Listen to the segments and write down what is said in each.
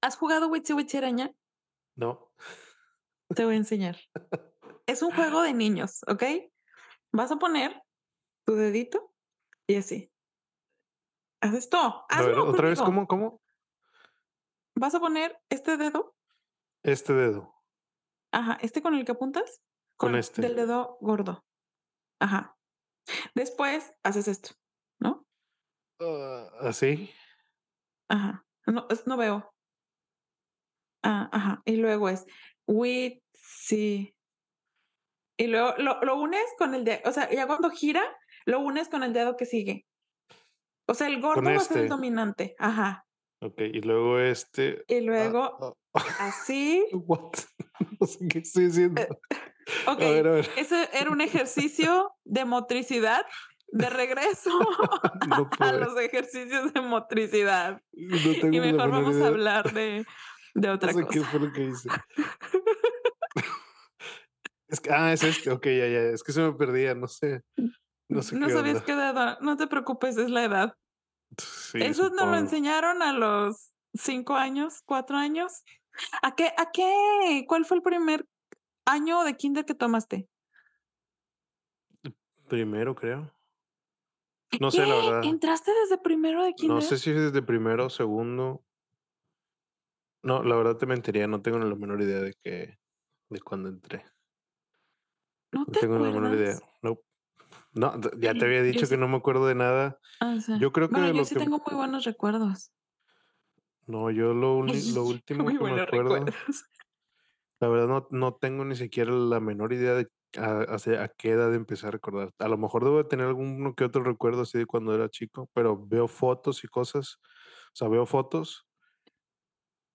¿Has jugado Witchy Witchy Araña? No. Te voy a enseñar. es un juego de niños, ¿ok? Vas a poner tu dedito y así. Haz esto. A ver, Hazlo otra vez. ¿cómo? ¿Cómo? Vas a poner este dedo, Este dedo. ajá, este con el que apuntas, Con este. del dedo gordo. Ajá. Después haces esto, ¿no? Ah, ¿Así? Ajá. No, no veo. Ah, ajá. Y luego es with, sí. Y luego lo, lo unes con el dedo, o sea, ya cuando gira, lo unes con el dedo que sigue. O sea, el gordo va a ser el este. dominante. Ajá. Ok, y luego este. Y ah, luego ah, así. what? No sé qué estoy haciendo. Eh, Ok. A ver, a ver. Ese era un ejercicio de motricidad. De regreso No a los ejercicios de motricidad. No tengo Y mejor vamos a hablar de, de otra No sé qué cosa. fue lo que hice. Es que, ah, es este. Ok, ya, ya. Es que se me perdía. No sé. No sé No qué sabías onda. qué edad. No te preocupes, es la edad. Sí, Eso nos lo enseñaron a los cinco años, cuatro años. ¿A qué? ¿A qué? ¿Cuál fue el primer año de kinder que tomaste? Primero, creo. No sé, la ¿Qué? verdad. ¿Entraste desde primero de kinder? No sé si desde primero o segundo. No, la verdad te mentiría. No tengo ni la menor idea de que de cuándo entré. ¿No No te tengo la menor idea. No. Ya te había dicho sí- que no me acuerdo de nada. Ah, o sea, Yo creo que bueno, yo sí que- tengo muy buenos recuerdos. No, yo lo, último muy que me acuerdo, recuerdos. la verdad no, no tengo ni siquiera la menor idea de a qué edad empecé a recordar. A lo mejor debo de tener alguno que otro recuerdo así de cuando era chico, pero veo fotos y cosas, o sea, veo fotos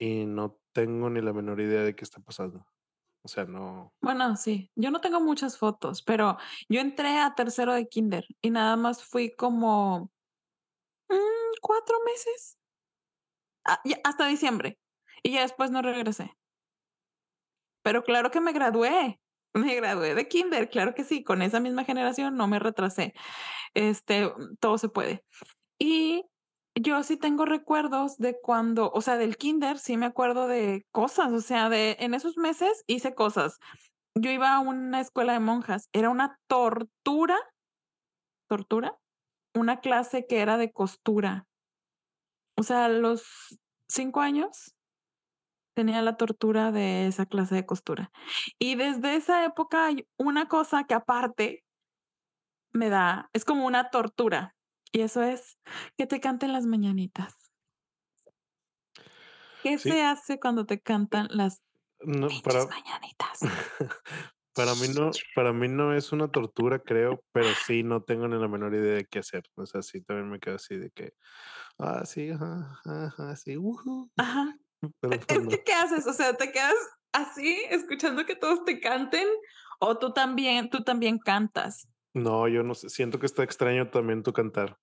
y no tengo ni la menor idea de qué está pasando. O sea, no. Bueno, sí, yo no tengo muchas fotos, pero yo entré a tercero de kinder y nada más fui como mm, cuatro meses Ah, ya, hasta diciembre y ya después no regresé. Pero claro que me gradué, me gradué de kinder, claro que sí, con esa misma generación no me retrasé. Este, todo se puede. Y yo sí tengo recuerdos de cuando, o sea, del kinder, sí me acuerdo de cosas, o sea, de en esos meses hice cosas. Yo iba a una escuela de monjas, era una tortura, tortura, una clase que era de costura. O sea, a los cinco años tenía la tortura de esa clase de costura. Y desde esa época hay una cosa que aparte me da, es como una tortura. Y eso es que te canten las mañanitas. ¿Qué Sí. se hace cuando te cantan las No, pinches para, mañanitas? para mí no, para mí no es una tortura, creo, pero sí no tengo ni la menor idea de qué hacer. O sea, sí también me quedo así de que, ah, sí, ajá, ajá, sí. Ajá. Pero Es pues no. que, ¿qué haces? O sea, ¿te quedas así escuchando que todos te canten? ¿O tú también, tú también cantas? No, yo no sé. Siento que está extraño también tu cantar.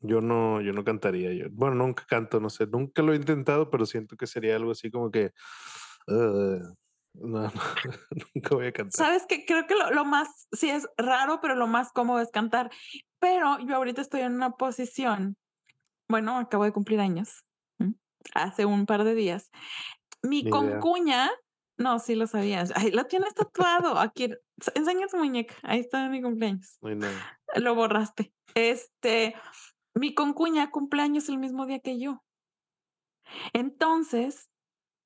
Yo no, yo no cantaría. Yo, bueno, nunca canto, no sé. Nunca lo he intentado, pero siento que sería algo así como que. "Ugh, no, no, nunca voy a cantar. Sabes que creo que lo, lo más, sí es raro, pero lo más cómodo es cantar. Pero yo ahorita estoy en una posición, bueno, acabo de cumplir años, ¿m? hace un par de días. Mi Ni idea. No, sí lo sabías, ahí lo tienes tatuado, aquí, enseña tu muñeca, ahí está mi cumpleaños, lo borraste. Este, mi concuña cumpleaños el mismo día que yo. Entonces,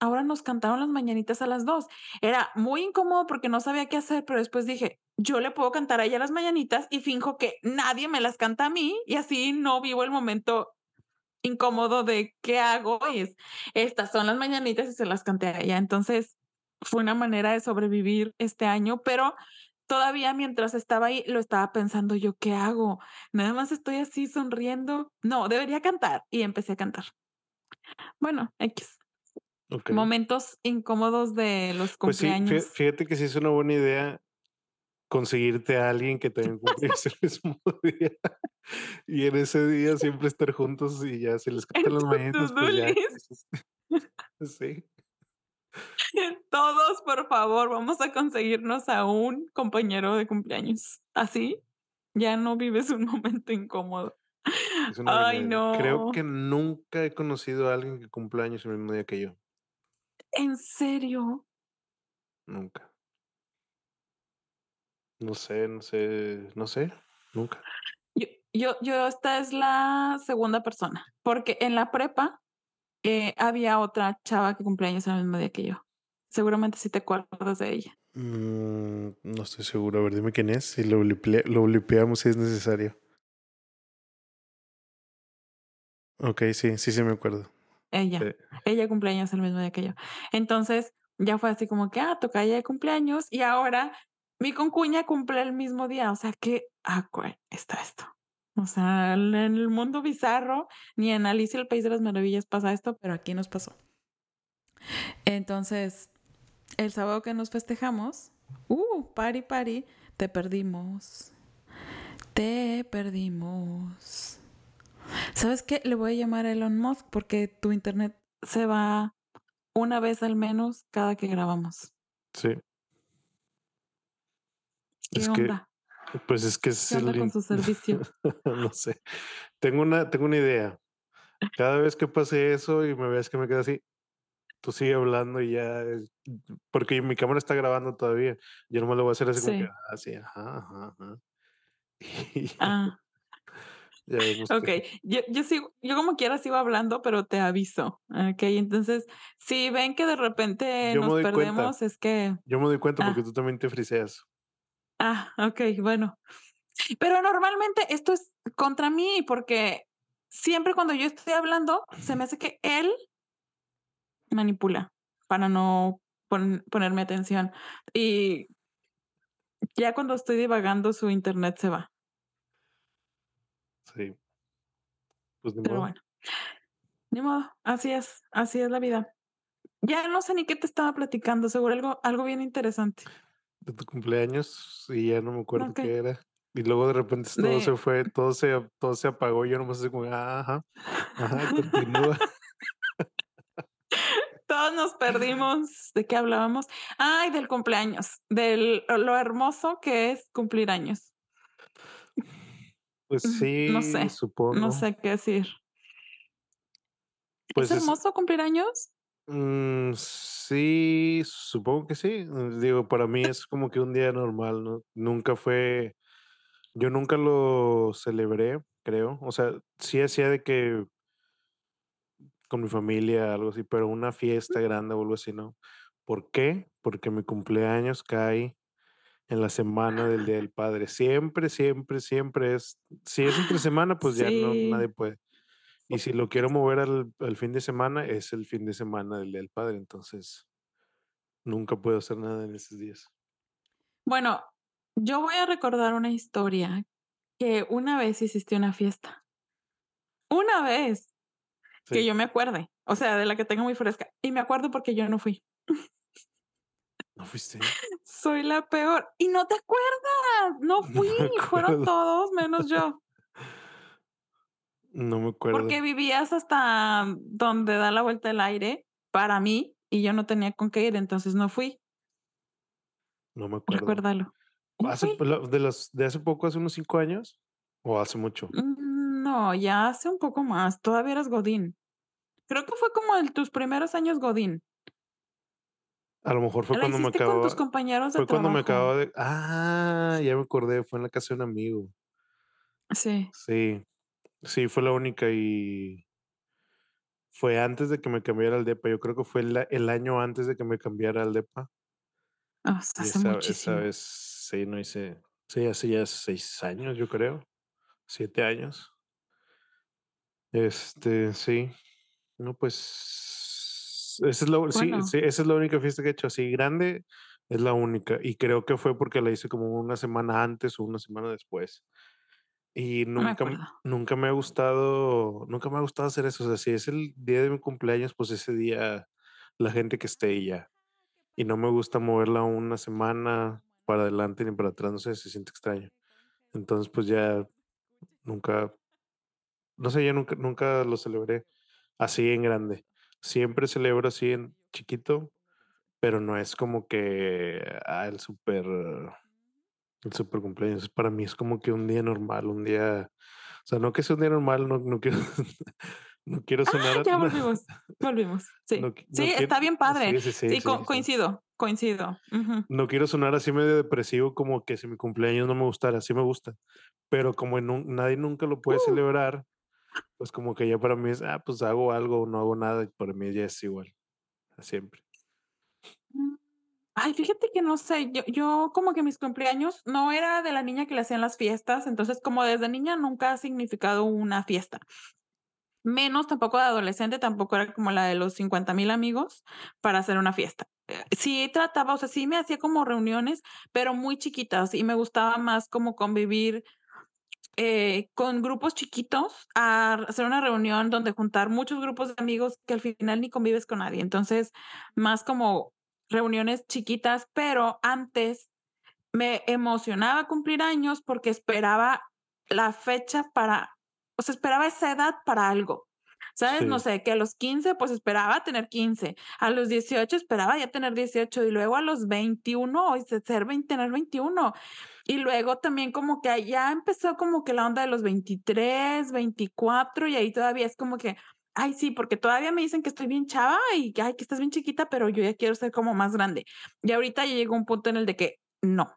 ahora nos cantaron las mañanitas a las dos. Era muy incómodo porque no sabía qué hacer, pero después dije, yo le puedo cantar a ella las mañanitas y finjo que nadie me las canta a mí y así no vivo el momento incómodo de qué hago y es, estas son las mañanitas y se las canté a ella. Entonces, fue una manera de sobrevivir este año, pero todavía mientras estaba ahí lo estaba pensando yo, ¿qué hago? Nada más estoy así sonriendo. No, debería cantar y empecé a cantar. Bueno, X. Ok. Momentos incómodos de los Pues sí, cumpleaños. fíjate que sí es una buena idea conseguirte a alguien que también cumpleaños el mismo día. Y en ese día siempre estar juntos y ya se les cantan tu mañanitas, pues ya. Sí. Todos, por favor, vamos a conseguirnos a un compañero de cumpleaños. Así ya no vives un momento incómodo. Ay, idea. no. Creo que nunca he conocido a alguien que cumpla años el mismo día que yo. ¿En serio? Nunca. No sé, no sé, no sé, nunca. Yo yo yo esta es la segunda persona, porque en la prepa, eh, había otra chava que cumplía años el mismo día que yo. Seguramente sí te acuerdas de ella. Mm, no estoy seguro. A ver, dime quién es y lo bliple lo blipeamos si es necesario. Okey, sí, sí, sí me acuerdo. Ella, Sí. ella cumple años el mismo día que yo. Entonces, ya fue así como que, ah, tocaya de cumpleaños, y ahora mi concuña cumple el mismo día, o sea, qué awkward está esto. O sea, en el mundo bizarro, ni en Alicia el País de las Maravillas pasa esto, pero aquí nos pasó. Entonces, el sábado que nos festejamos, uh, party, party, te perdimos. Te perdimos. ¿Sabes qué? Le voy a llamar a Elon Musk porque tu internet se va una vez al menos cada que grabamos. Sí. ¿Qué Es que, onda? Pues, es que es ¿Qué onda el con su servicio? no sé. Tengo una tengo una idea. Cada vez que pase eso y me veas que me quedo así, tú sigue hablando y ya, porque mi cámara está grabando todavía. Yo nomás le voy a hacer así como que, Sí. ah, sí, ajá, ajá, ajá. Ah. Ya vemos que Okey, yo yo sigo yo como quiera sigo hablando, pero te aviso, okey. Entonces, si ven que de repente Yo nos doy cuenta. perdemos, es que Yo me doy cuenta porque ah. tú también te friseas. Ah, okey, bueno. Pero normalmente esto es contra mí, porque siempre cuando yo estoy hablando, se me hace que él manipula para no pon ponerme atención. Y ya cuando estoy divagando, su internet se va. Sí. Pues, ni Pero modo. bueno. Ni modo, así es, así es la vida. Ya no sé ni qué te estaba platicando, seguro algo algo bien interesante. De tu cumpleaños, y ya no me acuerdo qué era. Y luego de repente todo se fue, todo se todo se apagó, y yo nomás así como, ah, ajá, ajá, continúa. Todos nos perdimos, ¿de qué hablábamos? Ay, del cumpleaños, del lo hermoso que es cumplir años. Pues Ujú, no sí, sé, no supongo. sé qué decir. ¿Es Pues es hermoso cumplir años? Mm, sí, supongo que sí. Mm, digo, para mí es como que un día normal, ¿no? Nunca fue yo nunca lo celebré, creo. O sea, sí hacía de que con mi familia, algo así, pero una fiesta grande o algo así, no. ¿Por qué? Porque mi cumpleaños cae en la semana del Día del Padre. Siempre, siempre, siempre es si es entre semana, pues ya no nadie puede. Y si lo quiero mover al al fin de semana, es el fin de semana del Día del Padre, entonces nunca puedo hacer nada en esos días. Bueno, yo voy a recordar una historia, que una vez hiciste una fiesta. Una vez, que yo me acuerde, o sea, de la que tengo muy fresca, y me acuerdo porque yo no fui. ¿No fuiste? Soy la peor, y no te acuerdas, no No fui, me fueron todos menos yo. No me Porque acuerdo. vivías hasta donde da la vuelta el aire, para mí, y yo no tenía con qué ir, entonces no fui. No me acuerdo. Recuérdalo. No ¿Hace fui. de los de hace poco, hace unos 5 años o hace mucho? Mm, no, ya hace un poco más, todavía eras godín. Creo que fue como en tus primeros años godín. A lo mejor fue cuando me con tus acababa compañeros de fue cuando me acababa de ah, ya me acordé, fue en la casa de un amigo. Sí. Sí, sí, fue la única y fue antes de que me cambiara al depa, yo creo que fue el año antes de que me cambiara al depa. O sea, Y hace esa esa muchísimo. vez sí, no hice sí, hace ya 6 años, yo creo, 7 años. Este, sí. No, pues, esa es la sí, sí, esa es la única fiesta que he hecho así grande, es la única, y creo que fue porque la hice como una semana antes o una semana después. Y nunca nunca me ha gustado nunca me ha gustado hacer eso, o sea, si es el día de mi cumpleaños, pues ese día la gente que esté y ya. Y no me gusta moverla una semana para adelante ni para atrás, no sé, se siente extraño. Entonces, pues ya nunca no sé, ya nunca nunca lo celebré así en grande. Siempre celebro así en chiquito, pero no es como que, ah, el súper el supercumpleaños. Para mí es como que un día normal, un día, o sea, no que sea un día normal, no no quiero No quiero Ah, sonar a ya volvimos, volvimos. Sí, no qui no sí, quiero está bien padre. sí, sí, sí, Sí, sí, co sí. coincido, coincido. No quiero sonar así medio depresivo, como que si mi cumpleaños no me gustara, sí me gusta, pero como nun nadie nunca lo puede Uh. celebrar, pues como que ya para mí es, ah, pues hago algo o no hago nada, y para mí ya es igual, siempre. Ay, fíjate que no sé, yo yo como que mis cumpleaños no era de la niña que le hacían las fiestas, entonces, como desde niña nunca ha significado una fiesta. Menos tampoco de adolescente, tampoco era como la de los 50,000 amigos para hacer una fiesta. Eh, sí trataba, o sea, sí me hacía como reuniones, pero muy chiquitas, y me gustaba más como convivir, eh, con grupos chiquitos, a hacer una reunión donde juntar muchos grupos de amigos que al final ni convives con nadie. Entonces, más como reuniones chiquitas, pero antes me emocionaba cumplir años porque esperaba la fecha para o sea, esperaba esa edad para algo, ¿sabes? No Sí. sé, que a los 15, pues, esperaba tener 15, a los 18 esperaba ya tener 18, y luego a los 21, se ser vein tener 21. Y luego también como que ya empezó como que la onda de los 23, 24, y ahí todavía es como que, ay, sí, porque todavía me dicen que estoy bien chava y que, ay, que estás bien chiquita, pero yo ya quiero ser como más grande. Y ahorita ya llegó un punto en el de que no,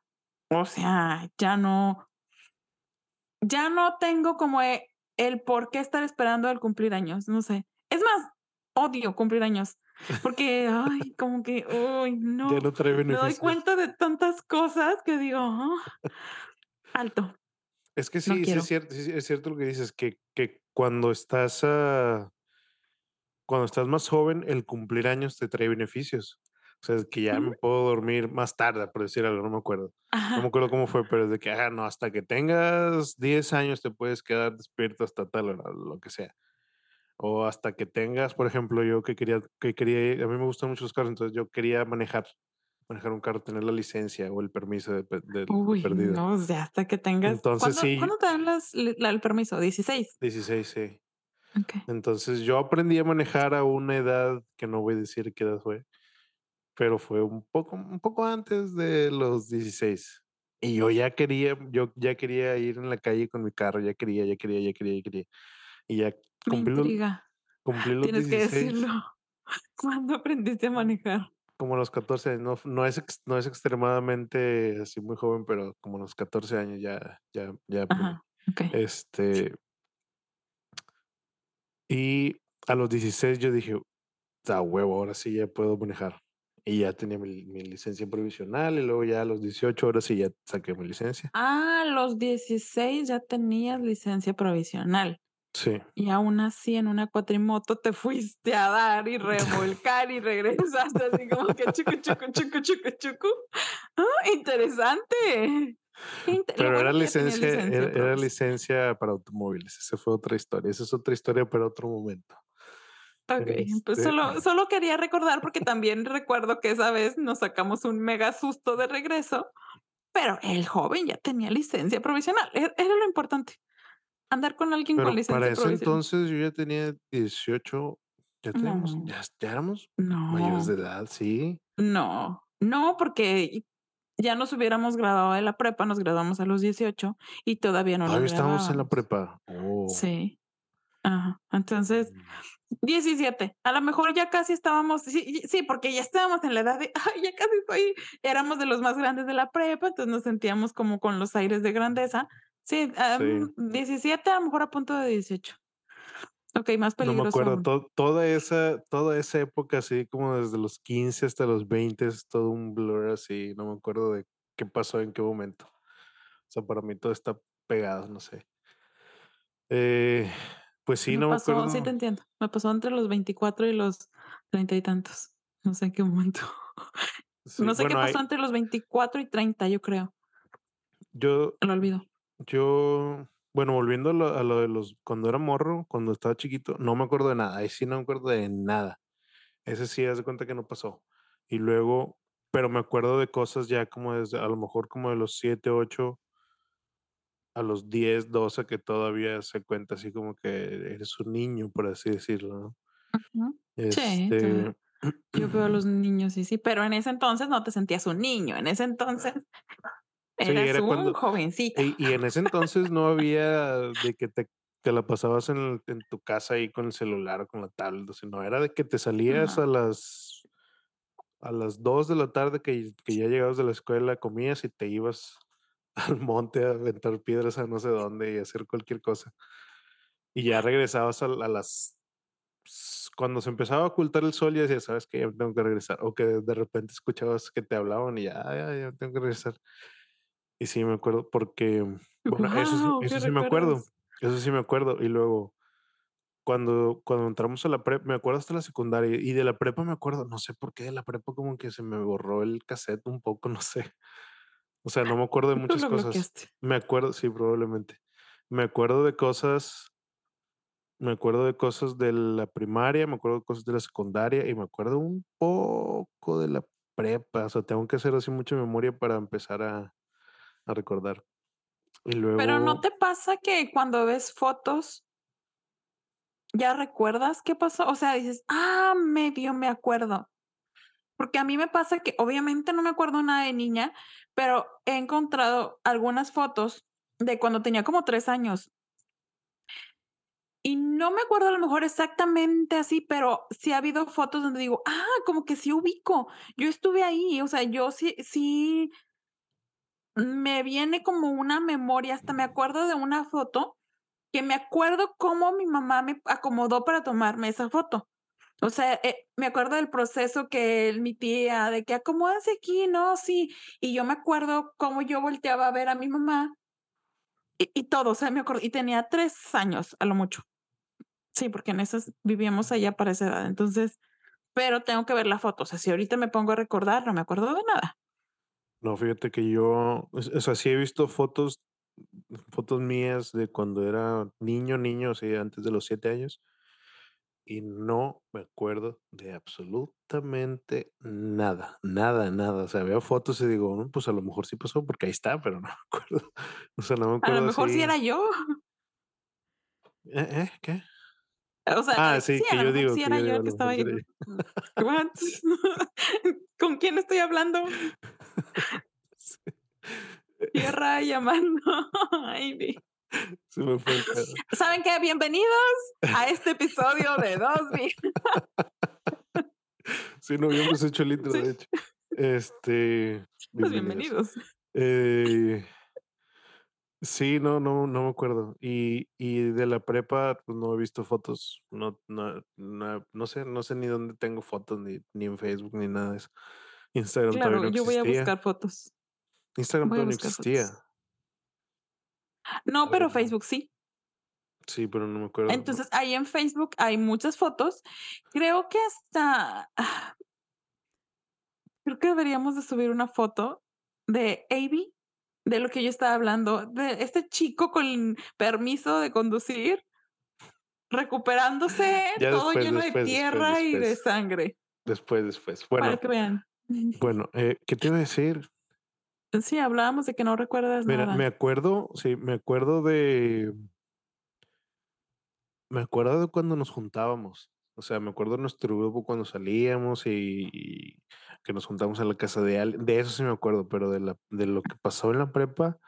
o sea, ya no ya no tengo como, eh, el por qué estar esperando el cumplir años, no sé. Es más, odio cumplir años, porque, ay, como que, uy, Ya no, no trae me doy beneficios. cuenta de tantas cosas que digo: "Ah, alto". Es que No sí, es cierto, sí es cierto lo que dices, que que cuando estás, ah cuando estás más joven, el cumplir años te trae beneficios. O sea, es que ya me puedo dormir más tarde, por decir algo, no me acuerdo. No me Ajá. acuerdo cómo fue, pero es de que, ah, no, hasta que tengas 10 años te puedes quedar despierto hasta tal hora, lo que sea. O hasta que tengas, por ejemplo, yo que quería que quería a mí me gustan mucho los carros, entonces yo quería manejar, manejar un carro, tener la licencia o el permiso de de Uy, perdido. no, o sea, hasta que tengas Entonces ¿cuándo sí cuándo te dan las la el permiso? ¿16? 16, sí. Okey. Entonces, yo aprendí a manejar a una edad que no voy a decir qué edad fue, pero fue un poco un poco antes de los 16. Y yo ya quería yo ya quería ir en la calle con mi carro, ya quería, ya quería, ya quería, ya quería. Y ya cumplí los cumplí los Tienes que 16 decirlo. ¿Cuándo aprendiste a manejar? como a los 14 años, no no es no es extremadamente así muy joven, pero como a los 14 años ya ya ya. Ajá, okey. Este y a los 16 yo dije: "A huevo, ahora sí ya puedo manejar". Y ya tenía mi mi licencia provisional, y luego ya a los 18, ahora sí ya saqué mi licencia. Ah, a los 16 ya tenías licencia provisional. Sí. Y aún así en una cuatrimoto te fuiste a dar y remolcar y regresaste así como que chucu, chucu, chucu, chucu, chucu. Ah, interesante. Pero era licencia licencia era era licencia para automóviles, esa fue otra historia, esa es otra historia para otro momento. Okey, pues Este solo solo quería recordar, porque también recuerdo que esa vez nos sacamos un mega susto de regreso, pero el joven ya tenía licencia provisional, e era lo importante, andar con alguien con Pero para licencia ese provisional. entonces yo ya tenía 18, ya teníamos No. ya ya éramos mayores de No. edad, sí. No, no, porque ya nos hubiéramos graduado de la prepa, nos graduamos a los 18 y todavía no ¿Todavía estábamos en la prepa? Oh. Sí. Ajá. Entonces, Mm. 17, a lo mejor ya casi estábamos sí sí, porque ya estábamos en la edad de: "Ay, ya casi estoy", éramos de los más grandes de la prepa, entonces nos sentíamos como con los aires de grandeza. Sí, Sí. am, 17, a lo mejor a punto de 18. Okey, más No me peligroso acuerdo, to toda esa toda esa época, así como desde los 15 hasta los 20, todo un blur así, no me acuerdo de qué pasó en qué momento. O sea, para mí todo está pegado, no sé. Eh, pues sí, Me no me pasó sí te acuerdo. entiendo, me pasó entre los 24 y los treinta y tantos, no sé en qué momento. Sí, No sé qué bueno, pasó hay entre los 24 y 30, yo creo. Yo Lo olvido. yo, bueno, volviendo a lo a lo de los cuando era morro, cuando estaba chiquito, no me acuerdo de nada, ahí sí no me acuerdo de nada. Ese sí, haz de cuenta que no pasó. Y luego pero me acuerdo de cosas ya como desde, a lo mejor como de los 7, 8 a los 10, 12, que todavía se cuenta así como que eres un niño, por así decirlo, ¿no? Ujú. Sí, Este ta yo veo a los niños y sí, pero en ese entonces no te sentías un niño, en ese entonces Sí, eras era un cuando jovencito. y y en ese entonces no había de que te te la pasabas en, en tu casa ahí con el celular o con la tablet, o sea, no era de que te salías No. a las a las 2 de la tarde que, que ya llegabas de la escuela, comías y te ibas al monte a aventar piedras a no sé dónde y hacer cualquier cosa. Y ya regresabas a, a las cuando se empezaba a ocultar el sol, ya decías, sabes que ya tengo que regresar. O que de repente escuchabas que te hablaban y ya, ya, ya tengo que regresar. Y sí, me acuerdo, porque, bueno, eso, sí- Guau, ¿qué eso sí me acuerdo. Eso sí me acuerdo. Y luego, cuando, cuando entramos a la prepa, me acuerdo hasta la secundaria. Y de la prepa me acuerdo, no sé por qué, de la prepa como que se me borró el cassette un poco, no sé. O sea, no me acuerdo de muchas cosas. bloqueaste. Me acuerdo, sí, probablemente. Me acuerdo de cosas, me acuerdo de cosas de la primaria, me acuerdo de cosas de la secundaria y me acuerdo un poco de la prepa. O sea, tengo que hacer así mucha memoria para empezar a, a recordar. Y Pero ¿no te pasa que cuando ves fotos ya recuerdas qué pasó? O sea, dices, ah, medio me acuerdo. Porque a mí me pasa que obviamente no me acuerdo nada de niña, pero he encontrado algunas fotos de cuando tenía como tres años y no me acuerdo a lo mejor exactamente así, pero sí ha habido fotos donde digo, ah, como que sí ubico, yo estuve ahí, o sea, yo sí, sí me viene como una memoria, hasta me acuerdo de una foto que me acuerdo cómo mi mamá me acomodó para tomarme esa foto. O sea, eh, me acuerdo del proceso que él, mi tía, de que acomódase aquí, no, sí. Y yo me acuerdo cómo yo volteaba a ver a mi mamá y, y todo, o sea, me acuerdo, y tenía tres años a lo mucho. Sí, porque en esas vivíamos allá para esa edad. Entonces, pero tengo que ver la foto. O sea, si ahorita me pongo a recordar, no me acuerdo de nada. No, fíjate que yo, o sea, sí he visto fotos, fotos mías de cuando era niño, niño, o sea, antes de los siete años. Y no me acuerdo de absolutamente nada, nada, nada. O sea, veo fotos y digo, "Mm, pues a lo mejor sí pasó porque ahí está, pero no me acuerdo. O sea, no me A lo acuerdo mejor sí así. era yo. ¿Eh? eh, ¿Qué? O sea, Ah, eh, sí, sí, que yo digo, sí que era yo digo, yo el que estaba sí ahí. ¿Con quién estoy hablando? Tierra llamando. Ay. Se me fue el. ¿Saben qué? Bienvenidos a este episodio de Dos Mil. Sí, no habíamos hecho el intro, Sí, de hecho. Este, pues bienvenidos. bienvenidos. Eh, sí, no, no, no me acuerdo. Y, y de la prepa, pues no he visto fotos. No, no, no, no sé, no sé ni dónde tengo fotos, ni, ni en Facebook, ni nada de eso. Instagram todavía no yo voy a existía. buscar fotos. Instagram todavía no existía. fotos. No, pero Facebook sí. sí, pero no me acuerdo. Entonces, ahí en Facebook hay muchas fotos. Creo que hasta, ah, creo que deberíamos de subir una foto de Avi, de lo que yo estaba hablando, de este chico con permiso de conducir, recuperándose, Ya todo después, lleno de después, tierra y de sangre, Después, después. para Bueno, que vean. bueno, eh, ¿qué te iba a decir? Sí, hablábamos de que no recuerdas Mira, nada. me acuerdo, sí, me acuerdo de, me acuerdo de cuando nos juntábamos. O sea, me acuerdo de nuestro grupo cuando salíamos y, y que nos juntamos en la casa de alguien. De eso sí me acuerdo, pero de, la, de lo que pasó en la prepa,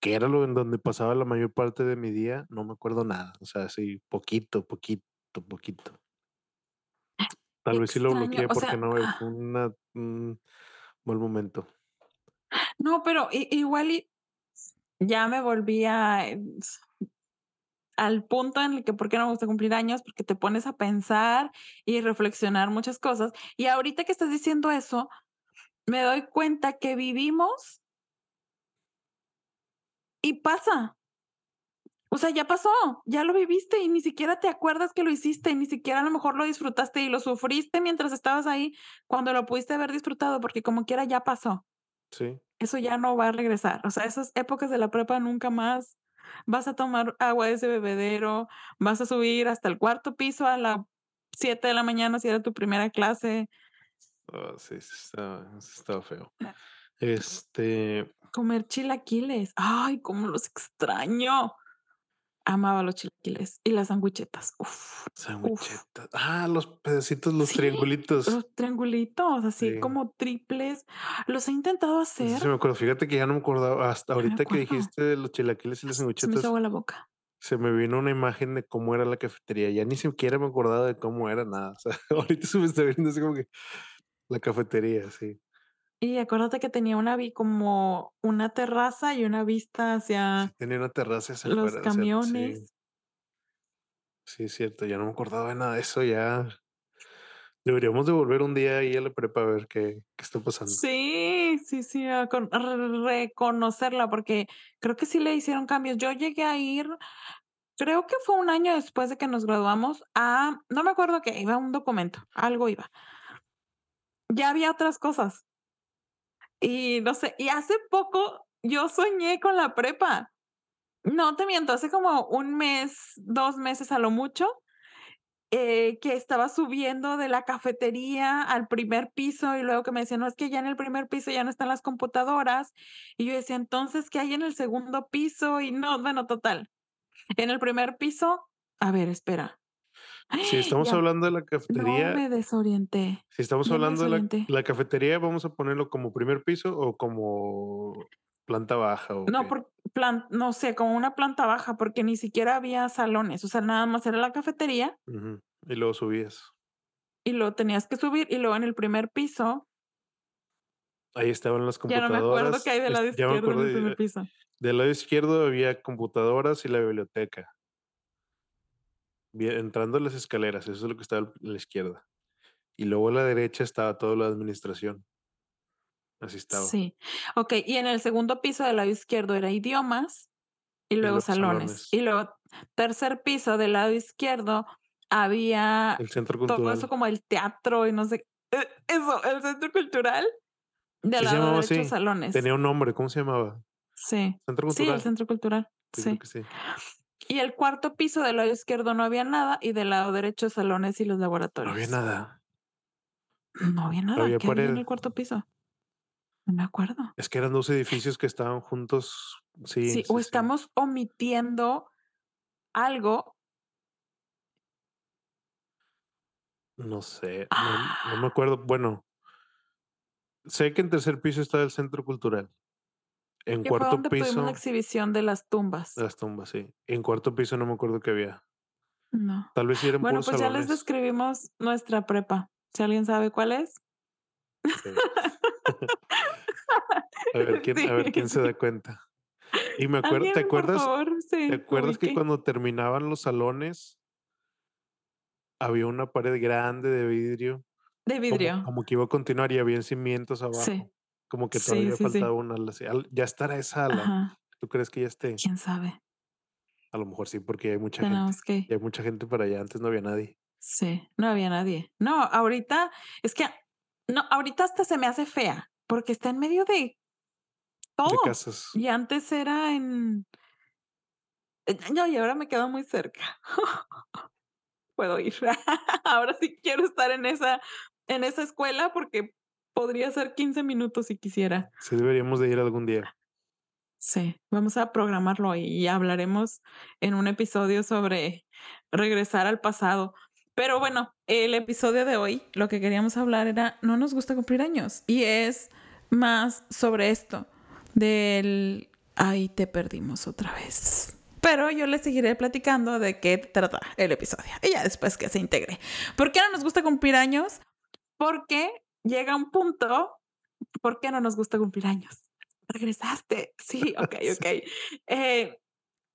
que era lo en donde pasaba la mayor parte de mi día, no me acuerdo nada. O sea, sí, poquito, poquito, poquito. Tal vez sí lo bloqueé o porque sea, no, fue una, un mal momento. no, pero igual y ya me volví a, eh, al punto en el que por qué no me gusta cumplir años, porque te pones a pensar y reflexionar muchas cosas. Y ahorita que estás diciendo eso, me doy cuenta que vivimos y pasa. O sea, ya pasó, ya lo viviste y ni siquiera te acuerdas que lo hiciste, ni siquiera a lo mejor lo disfrutaste y lo sufriste mientras estabas ahí cuando lo pudiste haber disfrutado, porque como quiera ya pasó. Sí. Eso ya no va a regresar. O sea, esas épocas de la prepa nunca más vas a tomar agua de ese bebedero, vas a subir hasta el cuarto piso a las 7 de la mañana si era tu primera clase, Ah, sí, sí estaba, estaba feo. Ah. Este, comer chilaquiles. Ay, cómo los extraño. Amaba los chilaquiles y las sandwichetas. Uf, uf. sandwichetas. Ah, los pedacitos, los Sí, triangulitos. Los triangulitos, así Sí. como triples. Los he intentado hacer. sí me acuerdo. Fíjate que ya no me acordaba. Hasta ahorita que dijiste de los chilaquiles y las Se me hizo agua la boca. se me vino una imagen de cómo era la cafetería. Ya ni siquiera me acordaba de cómo era nada. O sea, ahorita se me está viendo así como que la cafetería, sí. Y acuérdate que tenía una vi como una terraza y una vista hacia Tenía una terraza hacia los afuera, es cierto, sí. camiones. Sí, es cierto, ya no me acordaba de nada de eso, ya. Deberíamos de volver un día ahí a la prepa a ver qué, qué está pasando. Sí, sí, sí, a con- a re- reconocerla, porque creo que sí le hicieron cambios. Yo llegué a ir, creo que fue un año después de que nos graduamos, a, no me acuerdo qué, iba un documento, algo iba. Ya había otras cosas. Y no sé, y hace poco yo soñé con la prepa. No te miento, hace como un mes, dos meses a lo mucho, eh, que estaba subiendo de la cafetería al primer piso y luego que me decían, no, es que ya en el primer piso ya no están las computadoras. Y yo decía, entonces, ¿qué hay en el segundo piso? Y no, bueno, total. En el primer piso, a ver, espera. Si estamos Ya, hablando de la no cafetería, me desorienté. si estamos hablando de la, cafetería, vamos a ponerlo como primer piso o como planta baja o No, por plan, no sé, como una planta baja, porque ni siquiera había salones, o sea, nada más era la cafetería Ujú, Y luego subías. y luego tenías que subir y luego en el primer piso, Ahí estaban las ya no me acuerdo qué hay computadoras. del lado izquierdo en el primer piso. Del lado izquierdo había computadoras y la biblioteca. Entrando las escaleras, eso es lo que estaba a la izquierda. Y luego a la derecha estaba toda la administración. Así estaba. Sí. Ok, y en el segundo piso del lado izquierdo era idiomas y luego luego salones. salones. Y luego tercer piso del lado izquierdo había El centro todo cultural. eso como el teatro y no sé, eh, eso, el centro cultural. Del Sí lado llamaba derecho así. salones. Tenía un nombre, ¿cómo se llamaba? Sí. Centro Sí, el cultural. centro cultural. Sí, Sí. Y el cuarto piso del lado izquierdo no había nada y del lado derecho salones y los No laboratorios. había nada. No había nada. había ¿Qué había en el cuarto piso? No me acuerdo. Es que eran dos edificios que estaban juntos. Sí, Sí, sí, o sí. estamos omitiendo algo. No sé, no, no me acuerdo. Bueno, sé que en tercer piso estaba el centro cultural. En Que fue cuarto tuvimos piso, exhibición de las tumbas. las tumbas, sí. En cuarto piso no me acuerdo qué había. No. Tal vez eran Bueno, pues ya les describimos nuestra prepa. Si alguien sabe cuál es. Sí. A ver quién, a ver quién se da cuenta. Y me acuerdo, ¿te acuerdas? favor, sí, ¿Te acuerdas que cuando terminaban los salones había una pared grande de vidrio? De Como, vidrio. como que iba a continuar y había cimientos abajo. Sí. Como que Sí, todavía sí, sí. faltaba una ala así. Al- Ya estará esa ala. Ajá. ¿Tú crees que ya esté? ¿Quién sabe? A lo mejor sí, porque hay mucha gente. Que. Y hay mucha gente para allá. Antes no había nadie. Sí, no había nadie. No, ahorita es que no, ahorita hasta se me hace fea porque está en medio de De todo. casas. Y antes era en. eh, No, y ahora me quedo muy cerca. Puedo ir. Ahora sí quiero estar en esa, en esa escuela porque podría ser 15 minutos si quisiera. Sí, deberíamos de ir algún día. Sí, vamos a programarlo y hablaremos en un episodio sobre regresar al pasado. Pero bueno, el episodio de hoy, lo que queríamos hablar era, no nos gusta cumplir años. Y es más sobre esto, del, ay, te perdimos otra vez. Pero yo les seguiré platicando de qué trata el episodio. Y ya después que se integre. ¿Por qué no nos gusta cumplir años? Porque llega un punto, ¿por qué no nos gusta cumplir años? Regresaste. Sí, ok, ok. Eh,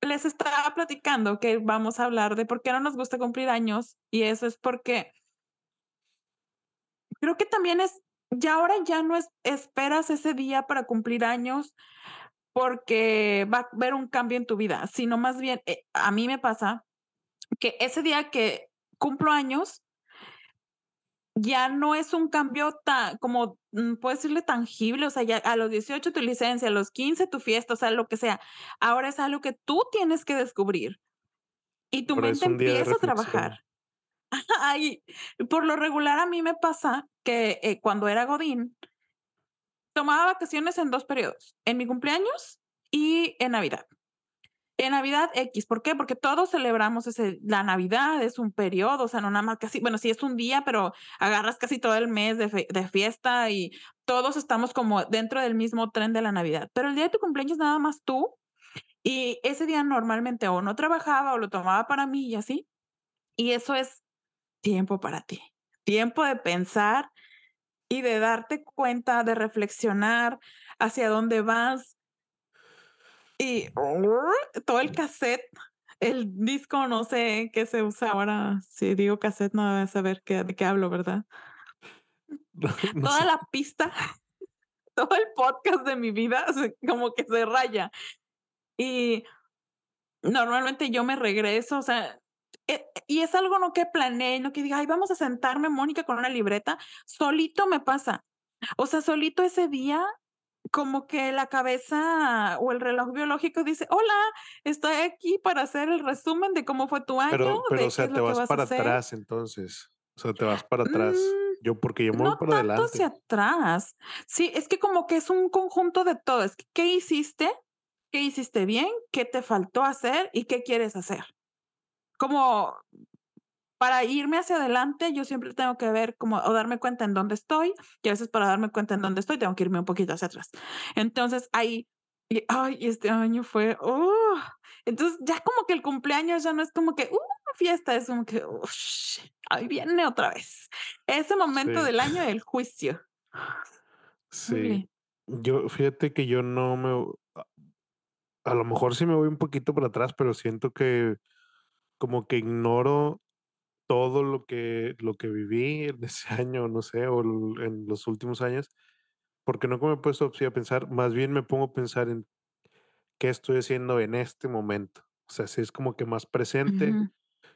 les estaba platicando que vamos a hablar de por qué no nos gusta cumplir años y eso es porque creo que también es, ya ahora ya no es, esperas ese día para cumplir años porque va a haber un cambio en tu vida, sino más bien, eh, a mí me pasa que ese día que cumplo años, ya no es un cambio tan, como, mm, puedo decirle tangible, o sea, ya a los 18 tu licencia, a los 15 tu fiesta, o sea, lo que sea. Ahora es algo que tú tienes que descubrir y tu mente empieza a trabajar. Ay, por lo regular a mí me pasa que eh, cuando era Godín, tomaba vacaciones en dos periodos, en mi cumpleaños y en Navidad. En Navidad X, ¿por qué? Porque todos celebramos ese, la Navidad, es un periodo, o sea, no nada más casi, bueno, sí es un día, pero agarras casi todo el mes de, de fiesta y todos estamos como dentro del mismo tren de la Navidad. Pero el día de tu cumpleaños nada más tú Y ese día normalmente o no trabajaba o lo tomaba para mí y así. Y eso es tiempo para ti, tiempo de pensar y de darte cuenta, de reflexionar hacia dónde vas. Y todo el cassette, el disco, no sé qué se usa ahora. Si digo cassette, no debes saber qué, de qué hablo, ¿verdad? No Toda sé. la pista, todo el podcast de mi vida, como que se raya. Y normalmente yo me regreso, o sea, eh, y es algo no que planeé, no que diga, ay, vamos a sentarme, Mónica, con una libreta. Solito me pasa. O sea, solito ese día, como que la cabeza o el reloj biológico dice, hola, estoy aquí para hacer el resumen de cómo fue tu año, Pero pero, o de qué sea, te vas vas a para atrás entonces, o sea, te vas para atrás. Mm, Yo porque yo me voy no para tanto hacia adelante. atrás. Sí, es que como que es un conjunto de todo. Es que, ¿qué hiciste? ¿Qué hiciste bien? ¿Qué te faltó hacer? ¿Y qué quieres hacer? Como para irme hacia adelante, yo siempre tengo que ver como o darme cuenta en dónde estoy, y a veces para darme cuenta en dónde estoy, tengo que irme un poquito hacia atrás. Entonces, ahí, y, ay, este año fue, oh, entonces ya como que el cumpleaños ya no es como que, uh, fiesta, es como que, ush, ahí viene otra vez. Ese momento Sí, del año del juicio. sí. Híjole. Yo fíjate que yo no me a a lo mejor sí me voy un poquito para atrás, pero siento que como que ignoro todo lo que lo que viví en ese año, no sé, o en los últimos años, porque nunca me he puesto a pensar, más bien me pongo a pensar en qué estoy haciendo en este momento. O sea, sí es como que más presente,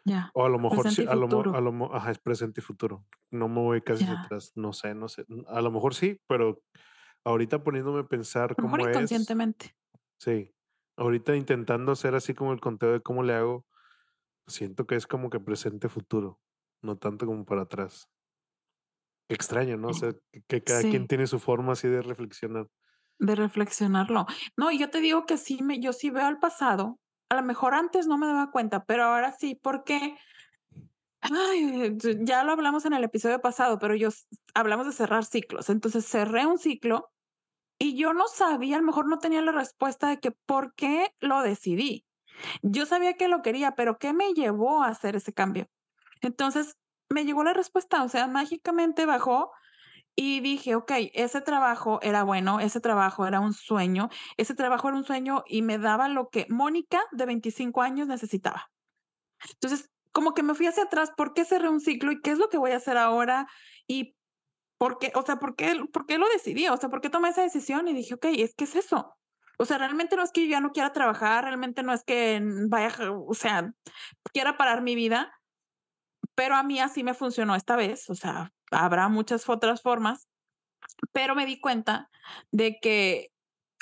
ya, o a lo mejor sí, a lo a lo ajá, es presente y futuro. No me voy casi ya. atrás, no sé, no sé. A lo mejor sí, pero ahorita poniéndome a pensar A mejor cómo es, inconscientemente. sí. Ahorita intentando hacer así como el conteo de cómo le hago, siento que es como que presente futuro, no tanto como para atrás. Qué extraño, ¿no? O sea, que que cada quien tiene su forma así de reflexionar. De reflexionarlo. No, y yo te digo que sí me yo sí veo al pasado, a lo mejor antes no me daba cuenta, pero ahora sí, porque, ay, ya lo hablamos en el episodio pasado, pero yo hablamos de cerrar ciclos. Entonces, cerré un ciclo y yo no sabía, a lo mejor no tenía la respuesta de que por qué lo decidí. Yo sabía que lo quería, pero ¿qué me llevó a hacer ese cambio? Entonces, me llegó la respuesta, o sea, mágicamente bajó y dije: "Okey, ese trabajo era bueno, ese trabajo era un sueño, ese trabajo era un sueño y me daba lo que Mónica de 25 años necesitaba". Entonces, como que me fui hacia atrás, ¿por qué cerré un ciclo y qué es lo que voy a hacer ahora? Y por qué, o sea, ¿por qué por qué lo decidí? O sea, ¿por qué tomé esa decisión? Y dije: "Okey, es que es eso". O sea, realmente no es que yo ya no quiera trabajar, realmente no es que vaya, o sea, quiera parar mi vida, pero a mí así me funcionó esta vez, o sea, habrá muchas otras formas, pero me di cuenta de que,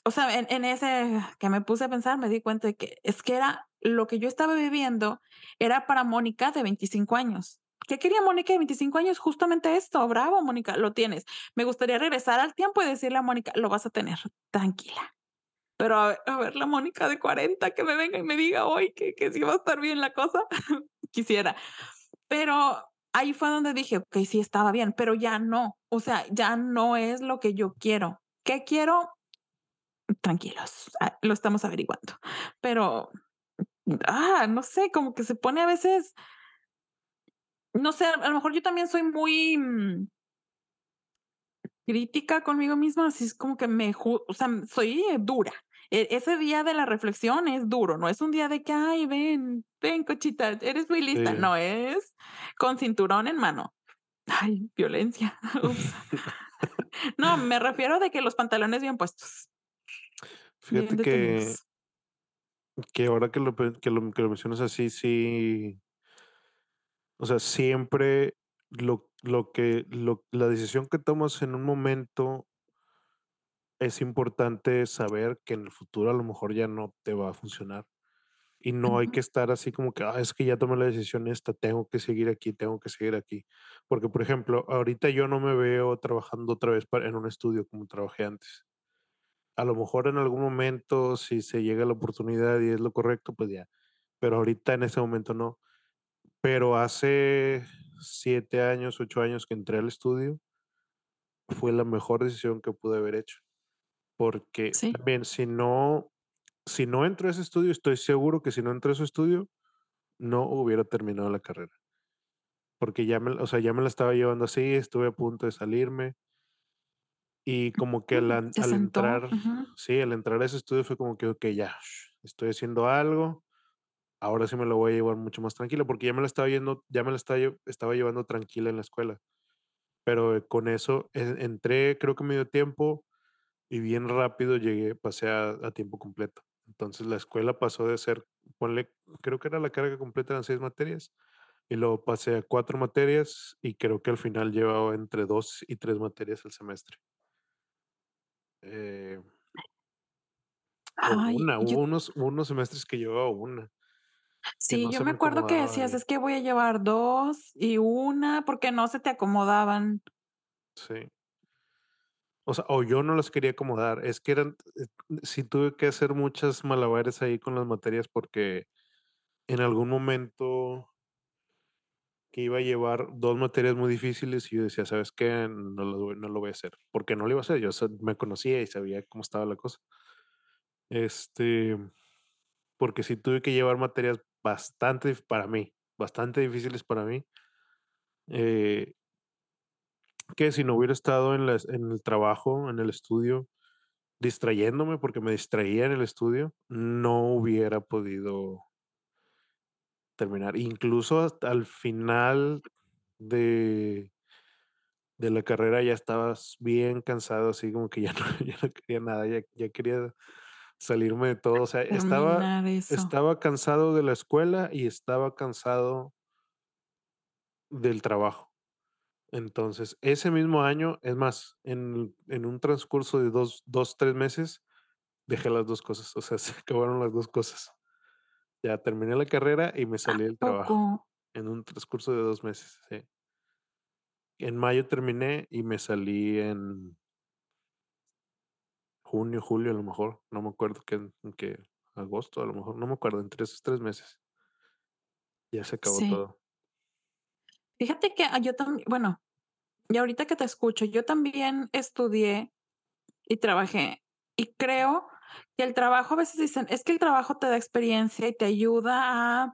o sea, en en ese que me puse a pensar, me di cuenta de que es que era lo que yo estaba viviendo era para Mónica de 25 años. ¿Qué quería Mónica de 25 años? Justamente esto. Bravo, Mónica, lo tienes. Me gustaría regresar al tiempo y decirle a Mónica, lo vas a tener, tranquila. Pero a ver, la Mónica de 40 que me venga y me diga hoy que, que sí va a estar bien la cosa, quisiera. Pero ahí fue donde dije: "Okey, sí estaba bien", pero ya no, o sea, ya no es lo que yo quiero. ¿Qué quiero? Tranquilos, ah, lo estamos averiguando. Pero, ah, no sé, como que se pone a veces, no sé, a lo mejor yo también soy muy, mm, crítica conmigo misma, así es como que me o sea, soy dura. E ese día de la reflexión es duro, no es un día de que: "Ay, ven, ven, Cochita, eres muy lista". Sí. No, es con cinturón en mano. Ay, violencia. No, me refiero de que los pantalones bien puestos, bien Fíjate que que ahora que lo que lo que lo mencionas así, sí, o sea, siempre lo lo que lo la decisión que tomas en un momento es importante saber que en el futuro a lo mejor ya no te va a funcionar. Y no hay Ujú. que estar así como que, ah, es que ya tomé la decisión esta, tengo que seguir aquí, tengo que seguir aquí. Porque, por ejemplo, ahorita yo no me veo trabajando otra vez para, en un estudio como trabajé antes. A lo mejor en algún momento, si se llega la oportunidad y es lo correcto, pues ya. Pero ahorita en ese momento no. Pero hace siete años, ocho años que entré al estudio, fue la mejor decisión que pude haber hecho. Porque Sí. también, si no Si no entro a ese estudio, estoy seguro que si no entro a ese estudio, no hubiera terminado la carrera. Porque ya me o sea, ya me la estaba llevando así, estuve a punto de salirme. Y como que al Mm, an ¿te al entrar Ujú. sí, al entrar a ese estudio fue como que: "Okey, ya, estoy haciendo algo, ahora sí me lo voy a llevar mucho más tranquilo", porque ya me la estaba yendo ya me la estaba estaba llevando tranquila en la escuela. Pero, eh, con eso, entré, creo que me dio tiempo, y bien rápido llegué pasé a a tiempo completo. Entonces, la escuela pasó de ser, ponle, creo que era la carga completa, eran 6 materias, y luego pasé a 4 materias, y creo que al final llevaba entre 2 y 3 materias al semestre. Eh o Ay, 1, yo hubo unos unos semestres que llevaba 1, que Sí, no yo me me acuerdo que decías: "Es que voy a llevar 2 y 1", porque no se te acomodaban. Sí. O sea, o yo no los quería acomodar, es que eran, eh, sí tuve que hacer muchas malabares ahí con las materias, porque en algún momento que iba a llevar 2 materias muy difíciles, y yo decía: "¿Sabes qué? No lo no lo voy a hacer", porque no lo iba a hacer, yo, me conocía y sabía cómo estaba la cosa. Este, porque sí tuve que llevar materias bastante para mí, bastante difíciles para mí. Eh que si no hubiera estado en las en el trabajo, en el estudio, distrayéndome, porque me distraía en el estudio, no hubiera podido terminar. Incluso hasta al final de de la carrera ya estabas bien cansado, así como que ya no ya no quería nada, ya ya quería salirme de todo, o sea, estaba eso. estaba cansado de la escuela y estaba cansado del trabajo. Entonces, ese mismo año, es más, en en un transcurso de 2, 2, 3 meses, dejé las 2 cosas, o sea, se acabaron las 2 cosas. Ya terminé la carrera y me ¿A salí del trabajo, en un transcurso de 2 meses, sí. En mayo terminé y me salí en junio, julio, a lo mejor, no me acuerdo qué en qué agosto, a lo mejor, no me acuerdo, entre esos 3 meses. Ya se acabó Sí. todo. Fíjate que, ah, yo tamb bueno, y ahorita que te escucho, yo también estudié y trabajé, y creo que el trabajo a veces dicen: "Es que el trabajo te da experiencia y te ayuda a,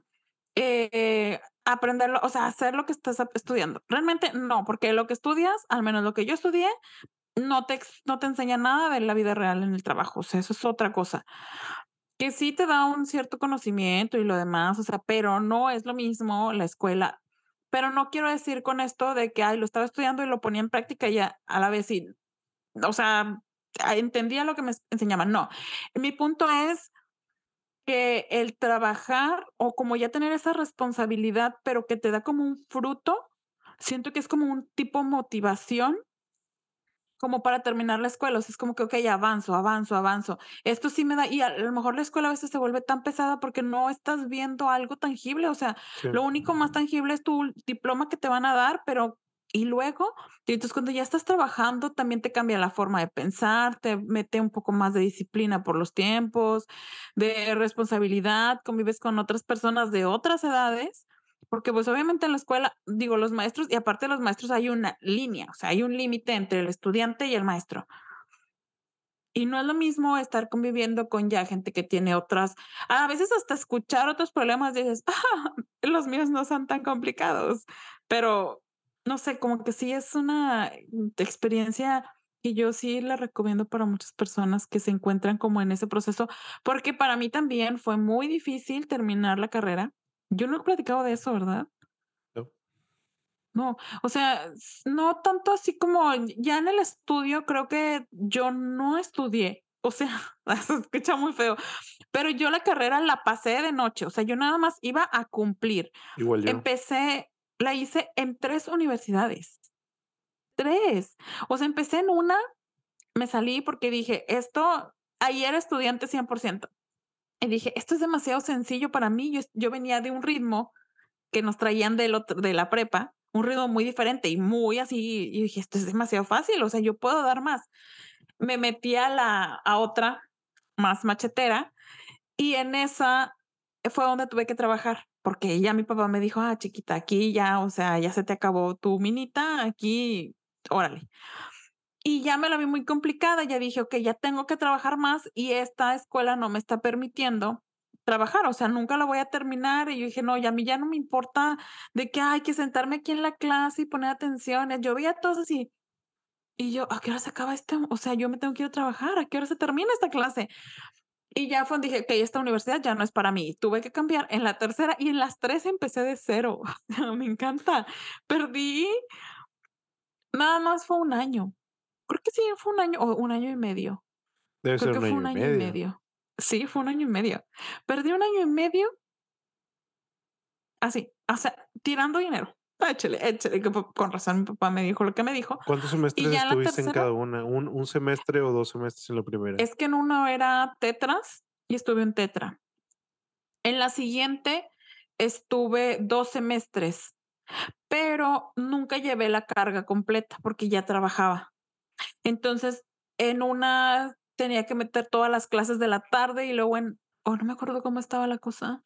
eh, aprenderlo, o sea, hacer lo que estás estudiando". Realmente no, porque lo que estudias, al menos lo que yo estudié, no te no te enseña nada de la vida real en el trabajo, o sea, eso es otra cosa. Que sí te da un cierto conocimiento y lo demás, o sea, pero no es lo mismo la escuela. Pero no quiero decir con esto de que: "Ay, lo estaba estudiando y lo ponía en práctica y ya, a la vez sí", o sea, ah, entendía lo que me enseñaban, no. Mi punto es que el trabajar, o como ya tener esa responsabilidad, pero que te da como un fruto, siento que es como un tipo motivación como para terminar la escuela, o sea, es como que: "Okey, avanzo, avanzo, avanzo". Esto sí me da y a lo mejor la escuela a veces se vuelve tan pesada porque no estás viendo algo tangible, o sea, Sí. lo único más tangible es tu diploma que te van a dar, pero, ¿y luego? Entonces, cuando ya estás trabajando, también te cambia la forma de pensar, te mete un poco más de disciplina por los tiempos, de responsabilidad, convives con otras personas de otras edades, porque, pues, obviamente en la escuela, digo, los maestros y aparte de los maestros hay una línea, o sea, hay un límite entre el estudiante y el maestro. Y no es lo mismo estar conviviendo con ya gente que tiene otras a veces hasta escuchar otros problemas dices: "Los míos no son tan complicados", pero no sé, como que sí es una experiencia que yo sí la recomiendo para muchas personas que se encuentran como en ese proceso, porque para mí también fue muy difícil terminar la carrera. Yo no he platicado de eso, ¿verdad? No. No, o sea, no tanto así como ya en el estudio, creo que yo no estudié, o sea, se escucha muy feo, pero yo la carrera la pasé de noche, o sea, yo nada más iba a cumplir. Igual yo. Empecé la hice en 3 universidades, 3, o sea, empecé en una, me salí porque dije: "Esto", ahí era estudiante 100%, y dije: "Esto es demasiado sencillo para mí", yo yo venía de un ritmo que nos traían del otro de la prepa, un ritmo muy diferente y muy así, y dije: "Esto es demasiado fácil, o sea, yo puedo dar más". Me metí a la a otra más machetera, y en esa fue donde tuve que trabajar, porque ya mi papá me dijo: "Ah, chiquita, aquí ya, o sea, ya se te acabó tu minita, aquí, órale". Y ya me la vi muy complicada, ya dije: "Okey, ya tengo que trabajar más y esta escuela no me está permitiendo trabajar, o sea, nunca la voy a terminar", y yo dije: "No, y a mí ya no me importa de que hay que sentarme aquí en la clase y poner atención". Yo veía a todos así, y yo: "¿A qué hora se acaba esto? O sea, yo me tengo que ir a trabajar, ¿a qué hora se termina esta clase?". Y ya fue dije: "Okey, esta universidad ya no es para mí". Tuve que cambiar en la tercera y en las 3 empecé de cero. Me encanta. Perdí nada más fue un año. Creo que sí, fue un año o un año y medio. Debe Creo ser que un fue año un año y medio. medio. Sí, fue un año y medio. Perdí un año y medio así, o sea, tirando dinero. Échale, échale, que po con razón mi papá me dijo lo que me dijo. ¿Cuántos semestres en estuviste en tercera cada una? ¿Un un semestre o 2 semestres en la primera? es que en uno era tetras y estuve en tetra. En la siguiente estuve 2 semestres, pero nunca llevé la carga completa porque ya trabajaba. Entonces, en una tenía que meter todas las clases de la tarde y luego en oh, no me acuerdo cómo estaba la cosa.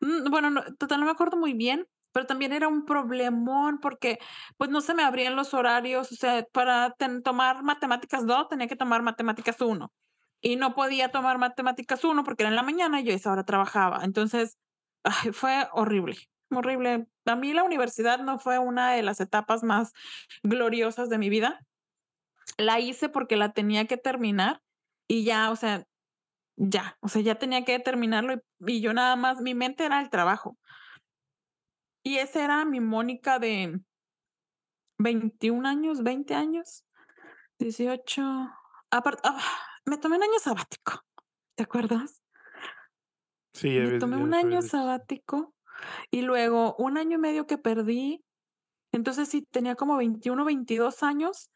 Mm, bueno, no, total, no me acuerdo muy bien, pero también era un problemón porque, pues, no se me abrían los horarios, o sea, para tomar matemáticas 2 tenía que tomar matemáticas 1 y no podía tomar matemáticas 1 porque era en la mañana y yo a esa hora trabajaba. Entonces, fue horrible, horrible. A mí la universidad no fue una de las etapas más gloriosas de mi vida. La hice porque la tenía que terminar y ya, o sea, ya, o sea, ya tenía que terminarlo y y yo nada más mi mente era el trabajo. Y esa era mi Mónica de 21 años, 20 años, 18. Aparte, ah, me tomé un año sabático, ¿te acuerdas? Sí, Me tomé un año sabático y luego un año y medio que perdí. Entonces, sí, tenía como 21, 22 años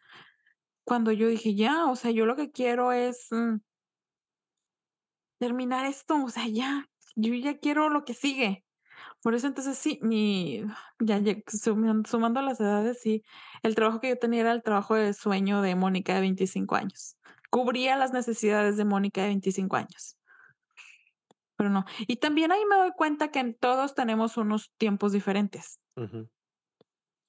cuando yo dije: "Ya, o sea, yo lo que quiero es, mm" terminar esto, o sea, ya, yo ya quiero lo que sigue. Por eso, entonces, sí, mi ya sumando las edades, sí, el trabajo que yo tenía era el trabajo de sueño de Mónica de 25 años. Cubría las necesidades de Mónica de 25 años. Pero no. Y también ahí me doy cuenta que todos tenemos unos tiempos diferentes.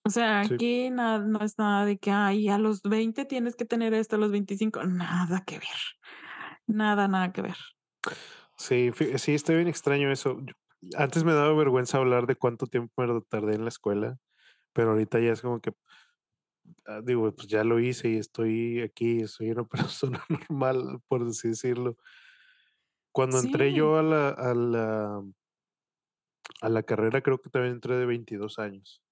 O sea, Sí. aquí na no es nada de que: "Ay, a los 20 tienes que tener esto, a los 25", nada que ver. Nada, nada que ver. Sí, sí, está bien extraño eso. Antes me daba vergüenza hablar de cuánto tiempo me tardé en la escuela, pero ahorita ya es como que ah, digo, pues ya lo hice y estoy aquí, soy una persona normal, por así decirlo. Cuando entré yo a la a la a la carrera, creo que también entré de 22 años.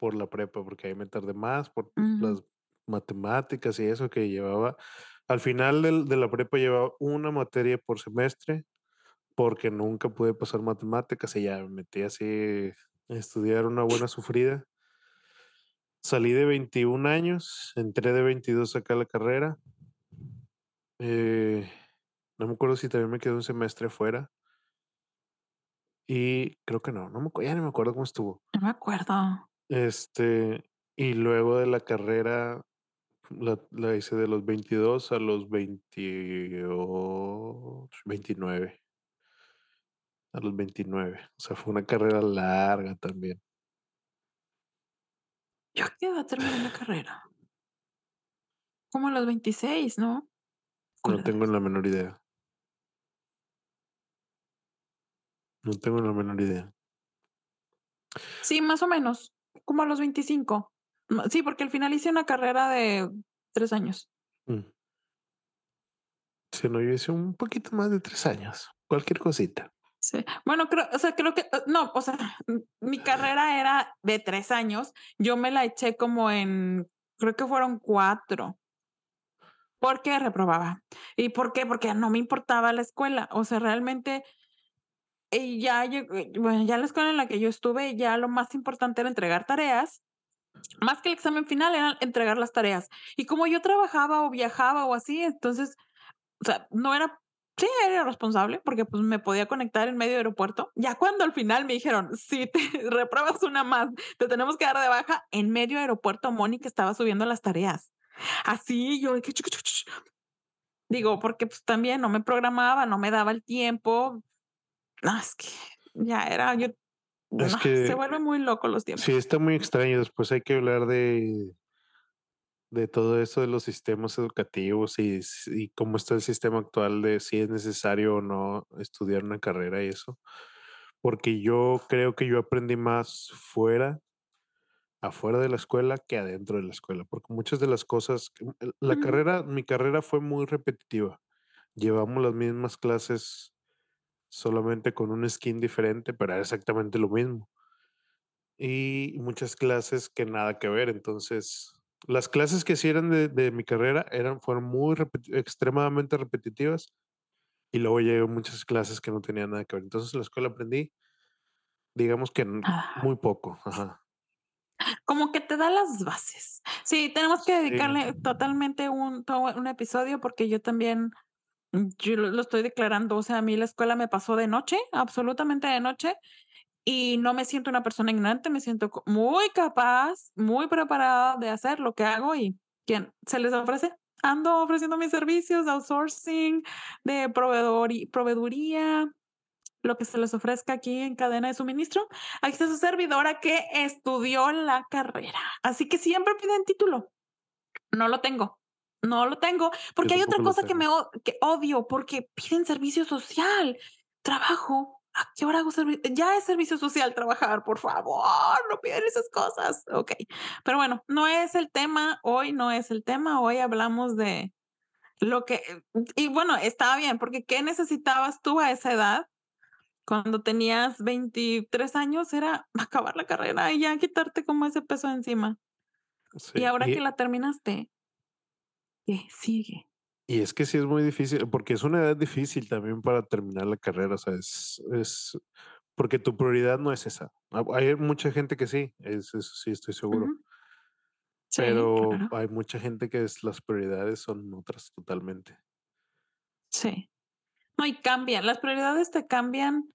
Por la prepa, porque ahí me tardé más, por las matemáticas y eso que llevaba. Al final del de la prepa llevaba una materia por semestre, porque nunca pude pasar matemáticas y ya me metí así a estudiar una buena sufrida. Salí de 21 años, entré de 22 acá a la carrera. Eh, no me acuerdo si también me quedé un semestre fuera. Y creo que no, no me ya ni me acuerdo cómo estuvo. No me acuerdo. Este, y luego de la carrera la la hice de los 22 a los 28, 29. A los 29. O sea, fue una carrera larga también. ¿Yo a qué edad terminé la carrera? Como a los 26, ¿no? No tengo la menor idea. No tengo la menor idea. Sí, más o menos, como a los 25. Mm, sí, porque al final hice una carrera de 3 años. Mm. Sí, no, yo hice un poquito más de 3 años, cualquier cosita. Sí. Bueno, creo, o sea, creo que, eh, no, o sea, mi carrera era de 3 años, yo me la eché como en, creo que fueron 4. Porque reprobaba. ¿Y por qué? Porque no me importaba la escuela. O sea, realmente ya llegó bueno, ya la escuela en la que yo estuve, ya lo más importante era entregar tareas, más que el examen final, era entregar las tareas. Y como yo trabajaba, o viajaba, o así, entonces, o sea, no era sí, era responsable, porque, pues, me podía conectar en medio aeropuerto. Ya cuando al final me dijeron: "Si te repruebas una más, te tenemos que dar de baja", en medio aeropuerto, Mónica estaba subiendo las tareas. Así, yo que Digo, porque, pues, también no me programaba, no me daba el tiempo. No, es que ya era yo Es no, se que vuelven muy locos los sí, tiempos. está muy extraño. Después hay que hablar de de todo eso de los sistemas educativos y, y cómo está el sistema actual de si es necesario o no estudiar una carrera y eso. Porque yo creo que yo aprendí más fuera, afuera de la escuela que adentro de la escuela, porque muchas de las cosas, la carrera, mi carrera fue muy repetitiva. Llevamos las mismas clases solamente con un skin diferente, pero era exactamente lo mismo. Y muchas clases que nada que ver. Entonces, las clases que sí eran de, de mi carrera eran, fueron muy repeti- extremadamente repetitivas y luego llevé muchas clases que no tenían nada que ver. Entonces, en la escuela aprendí, digamos que muy poco. Ajá. Como que te da las bases. Sí, tenemos que Sí, dedicarle totalmente un todo un episodio, porque yo también, yo lo estoy declarando, o sea, a mí la escuela me pasó de noche, absolutamente de noche, y no me siento una persona ignorante, me siento muy capaz, muy preparada de hacer lo que hago y, ¿quién se les ofrece? Ando ofreciendo mis servicios outsourcing, de proveedor y proveeduría, lo que se les ofrezca aquí en cadena de suministro. Aquí está su servidora que estudió la carrera. Así que siempre piden título. No lo tengo. No lo tengo, porque hay otra cosa que me que odio, porque piden servicio social. Trabajo, ¿a qué hora hago servicio? Ya es servicio social trabajar, por favor, no piden esas cosas. Okey, pero bueno, no es el tema, hoy no es el tema, hoy hablamos de lo que y bueno, estaba bien, porque, ¿qué necesitabas tú a esa edad? Cuando tenías 23 años, era acabar la carrera y ya quitarte como ese peso encima. Y ahora que la terminaste, ¿qué sigue? y es que sí es muy difícil, porque es una edad difícil también para terminar la carrera. O sea, es, es porque tu prioridad no es esa. Ah, Hay mucha gente que sí, es, eso sí estoy seguro. Sí, Pero claro. hay mucha gente que es las prioridades son otras totalmente. Sí. No, y cambian, las prioridades te cambian,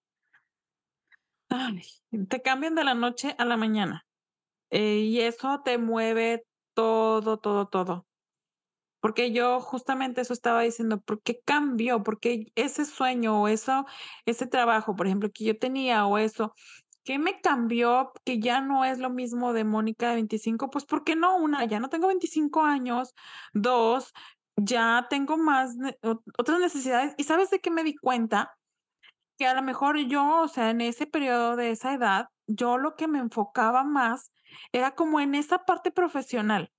ay, te cambian de la noche a la mañana, eh, y eso te mueve todo, todo, todo. Porque yo justamente eso estaba diciendo, ¿por qué cambió? Porque ese sueño o eso, ese trabajo, por ejemplo, que yo tenía o eso, ¿qué me cambió? Que ya no es lo mismo de Mónica de 25, pues, ¿por qué no? Una, ya no tengo 25 años, 2, ya tengo más otras necesidades, ¿y sabes de qué me di cuenta? Que a lo mejor yo, o sea, en ese periodo de esa edad, yo lo que me enfocaba más era como en esa parte profesional.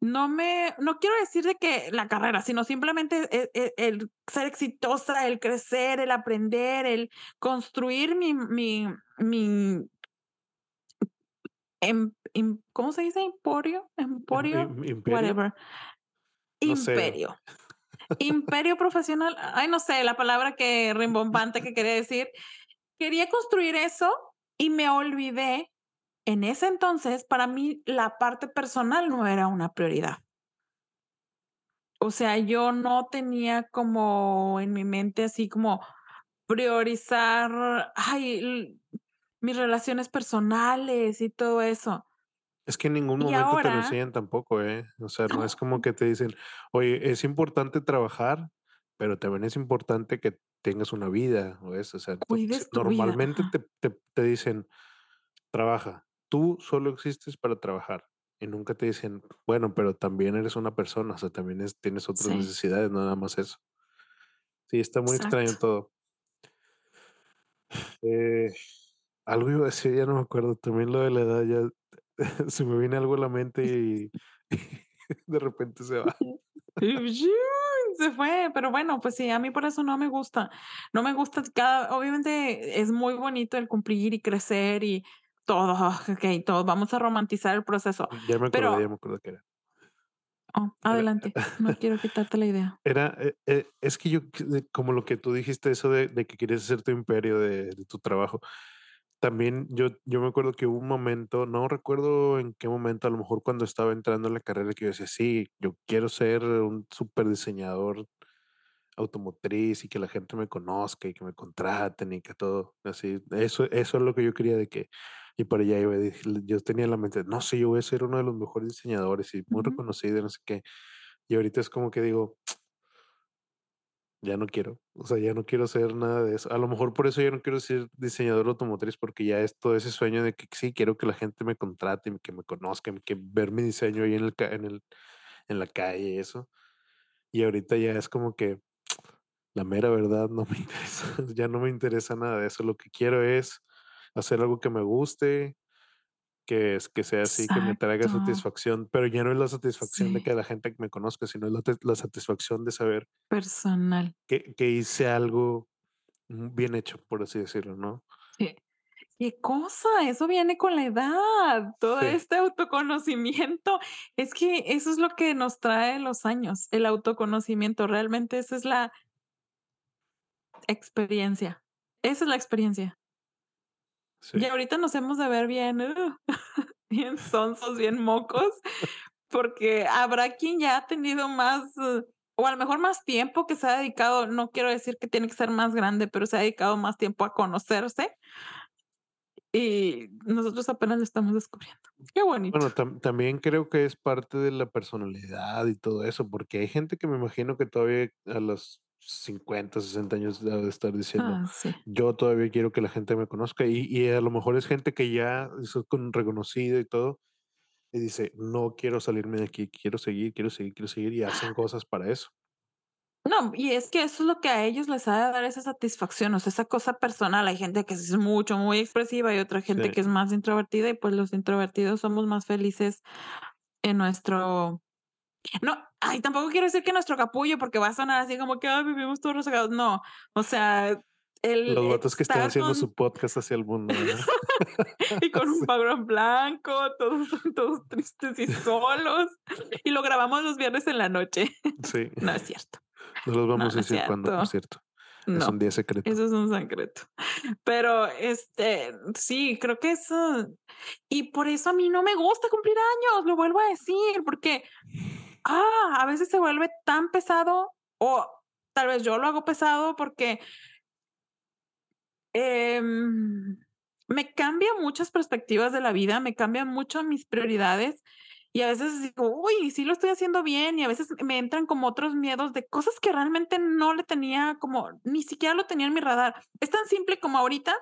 No me no quiero decir de que la carrera, sino simplemente e e el ser exitosa, el crecer, el aprender, el construir mi mi mi em im ¿cómo se dice? ¿Emporio? Em ¿Emporio? im ¿Imperio? Whatever. No sé. Imperio. Imperio profesional, ay, no sé, la palabra que rimbombante que quería decir. Quería construir eso y me olvidé, en ese entonces, para mí la parte personal no era una prioridad. O sea, yo no tenía como en mi mente así como priorizar, ay, mis relaciones personales y todo eso. Es que en ningún momento te lo enseñan tampoco, ¿eh? O sea, no es como que te dicen: "Oye, es importante trabajar, pero también es importante que tengas una vida", o eso, o sea, normalmente te te te dicen: "Trabaja, tú solo existes para trabajar", y nunca te dicen: "Bueno, pero también eres una persona, o sea, también es tienes otras sí, necesidades, no nada más eso". Sí, está muy extraño exacto. todo. Eh, algo iba a decir, ya no me acuerdo, también lo de la edad ya se me viene algo a la mente y de repente se va. Y se fue, pero bueno, pues sí, a mí por eso no me gusta. No me gusta cada obviamente es muy bonito el cumplir y crecer y todo, okey, todo, vamos a romantizar el proceso, Ya me pero ya me acordé que era. oh, Era adelante, no quiero quitarte la idea. era, eh eh, es que yo, como lo que tú dijiste, eso de de que querías hacer tu imperio de de tu trabajo. También yo yo me acuerdo que hubo un momento, no recuerdo en qué momento, a lo mejor cuando estaba entrando en la carrera, que yo decía: "Sí, yo quiero ser un superdiseñador automotriz y que la gente me conozca y que me contraten y que todo así". Eso eso es lo que yo quería de que y para allá iba, yo tenía en la mente: "No sé, yo voy a ser uno de los mejores diseñadores y muy Ujú. reconocido y no sé qué". Y ahorita es como que digo: "Ya no quiero". O sea, ya no quiero ser nada de eso. A lo mejor por eso ya no quiero ser diseñador automotriz, porque ya es todo ese sueño de que sí, quiero que la gente me contrate, que me conozca, que ver mi diseño ahí en el en el en la calle y eso. Y ahorita ya es como que la mera verdad no me interesa, ya no me interesa nada de eso. Lo que quiero es hacer algo que me guste, que es que sea así, que me traiga satisfacción, pero ya no es la satisfacción de que la gente me conozca, sino es la, la satisfacción de saber personal. que, que hice algo mm, bien hecho, por así decirlo, ¿no? Sí. ¿Qué cosa? Eso viene con la edad, todo Sí, este autoconocimiento. Es que eso es lo que nos trae los años, el autoconocimiento. Realmente esa es la experiencia. Esa es la experiencia. Sí. Y ahorita nos hemos de ver bien, uh, bien sonsos, bien mocos, porque habrá quien ya ha tenido más, uh, o a lo mejor más tiempo que se ha dedicado, no quiero decir que tiene que ser más grande, pero se ha dedicado más tiempo a conocerse y nosotros apenas lo estamos descubriendo. Qué bonito. Bueno, tam- también creo que es parte de la personalidad y todo eso, porque hay gente que me imagino que todavía a los 50, 60 años de estar diciendo, Ah, sí. yo todavía quiero que la gente me conozca y, y a lo mejor es gente que ya es con reconocida y todo, y dice, no quiero salirme de aquí, quiero seguir, quiero seguir, quiero seguir y hacen cosas para eso. No, y es que eso es lo que a ellos les ha de dar esa satisfacción, o sea, esa cosa personal. Hay gente que es mucho, muy expresiva y otra Sí, gente que es más introvertida y pues los introvertidos somos más felices en nuestro No, ay, tampoco quiero decir que nuestro capullo, porque va a sonar así como que: "Ay, vivimos todos rezagados". No, o sea, el los vatos que están haciendo su con podcast hacia el mundo, y con un background blanco, todos todos tristes y solos, y lo grabamos los viernes en la noche. sí, No es cierto. no los No, vamos no a decir cuándo, por cierto. cierto. Es un No, día secreto. eso es un secreto. Pero, este, sí, creo que eso y por eso a mí no me gusta cumplir años, lo vuelvo a decir, porque Ah, a veces se vuelve tan pesado, o tal vez yo lo hago pesado porque, em, me cambia muchas perspectivas de la vida, me cambian mucho mis prioridades, y a veces digo: "Uy, sí lo estoy haciendo bien", y a veces me entran como otros miedos de cosas que realmente no le tenía como ni siquiera lo tenía en mi radar. Es tan simple como ahorita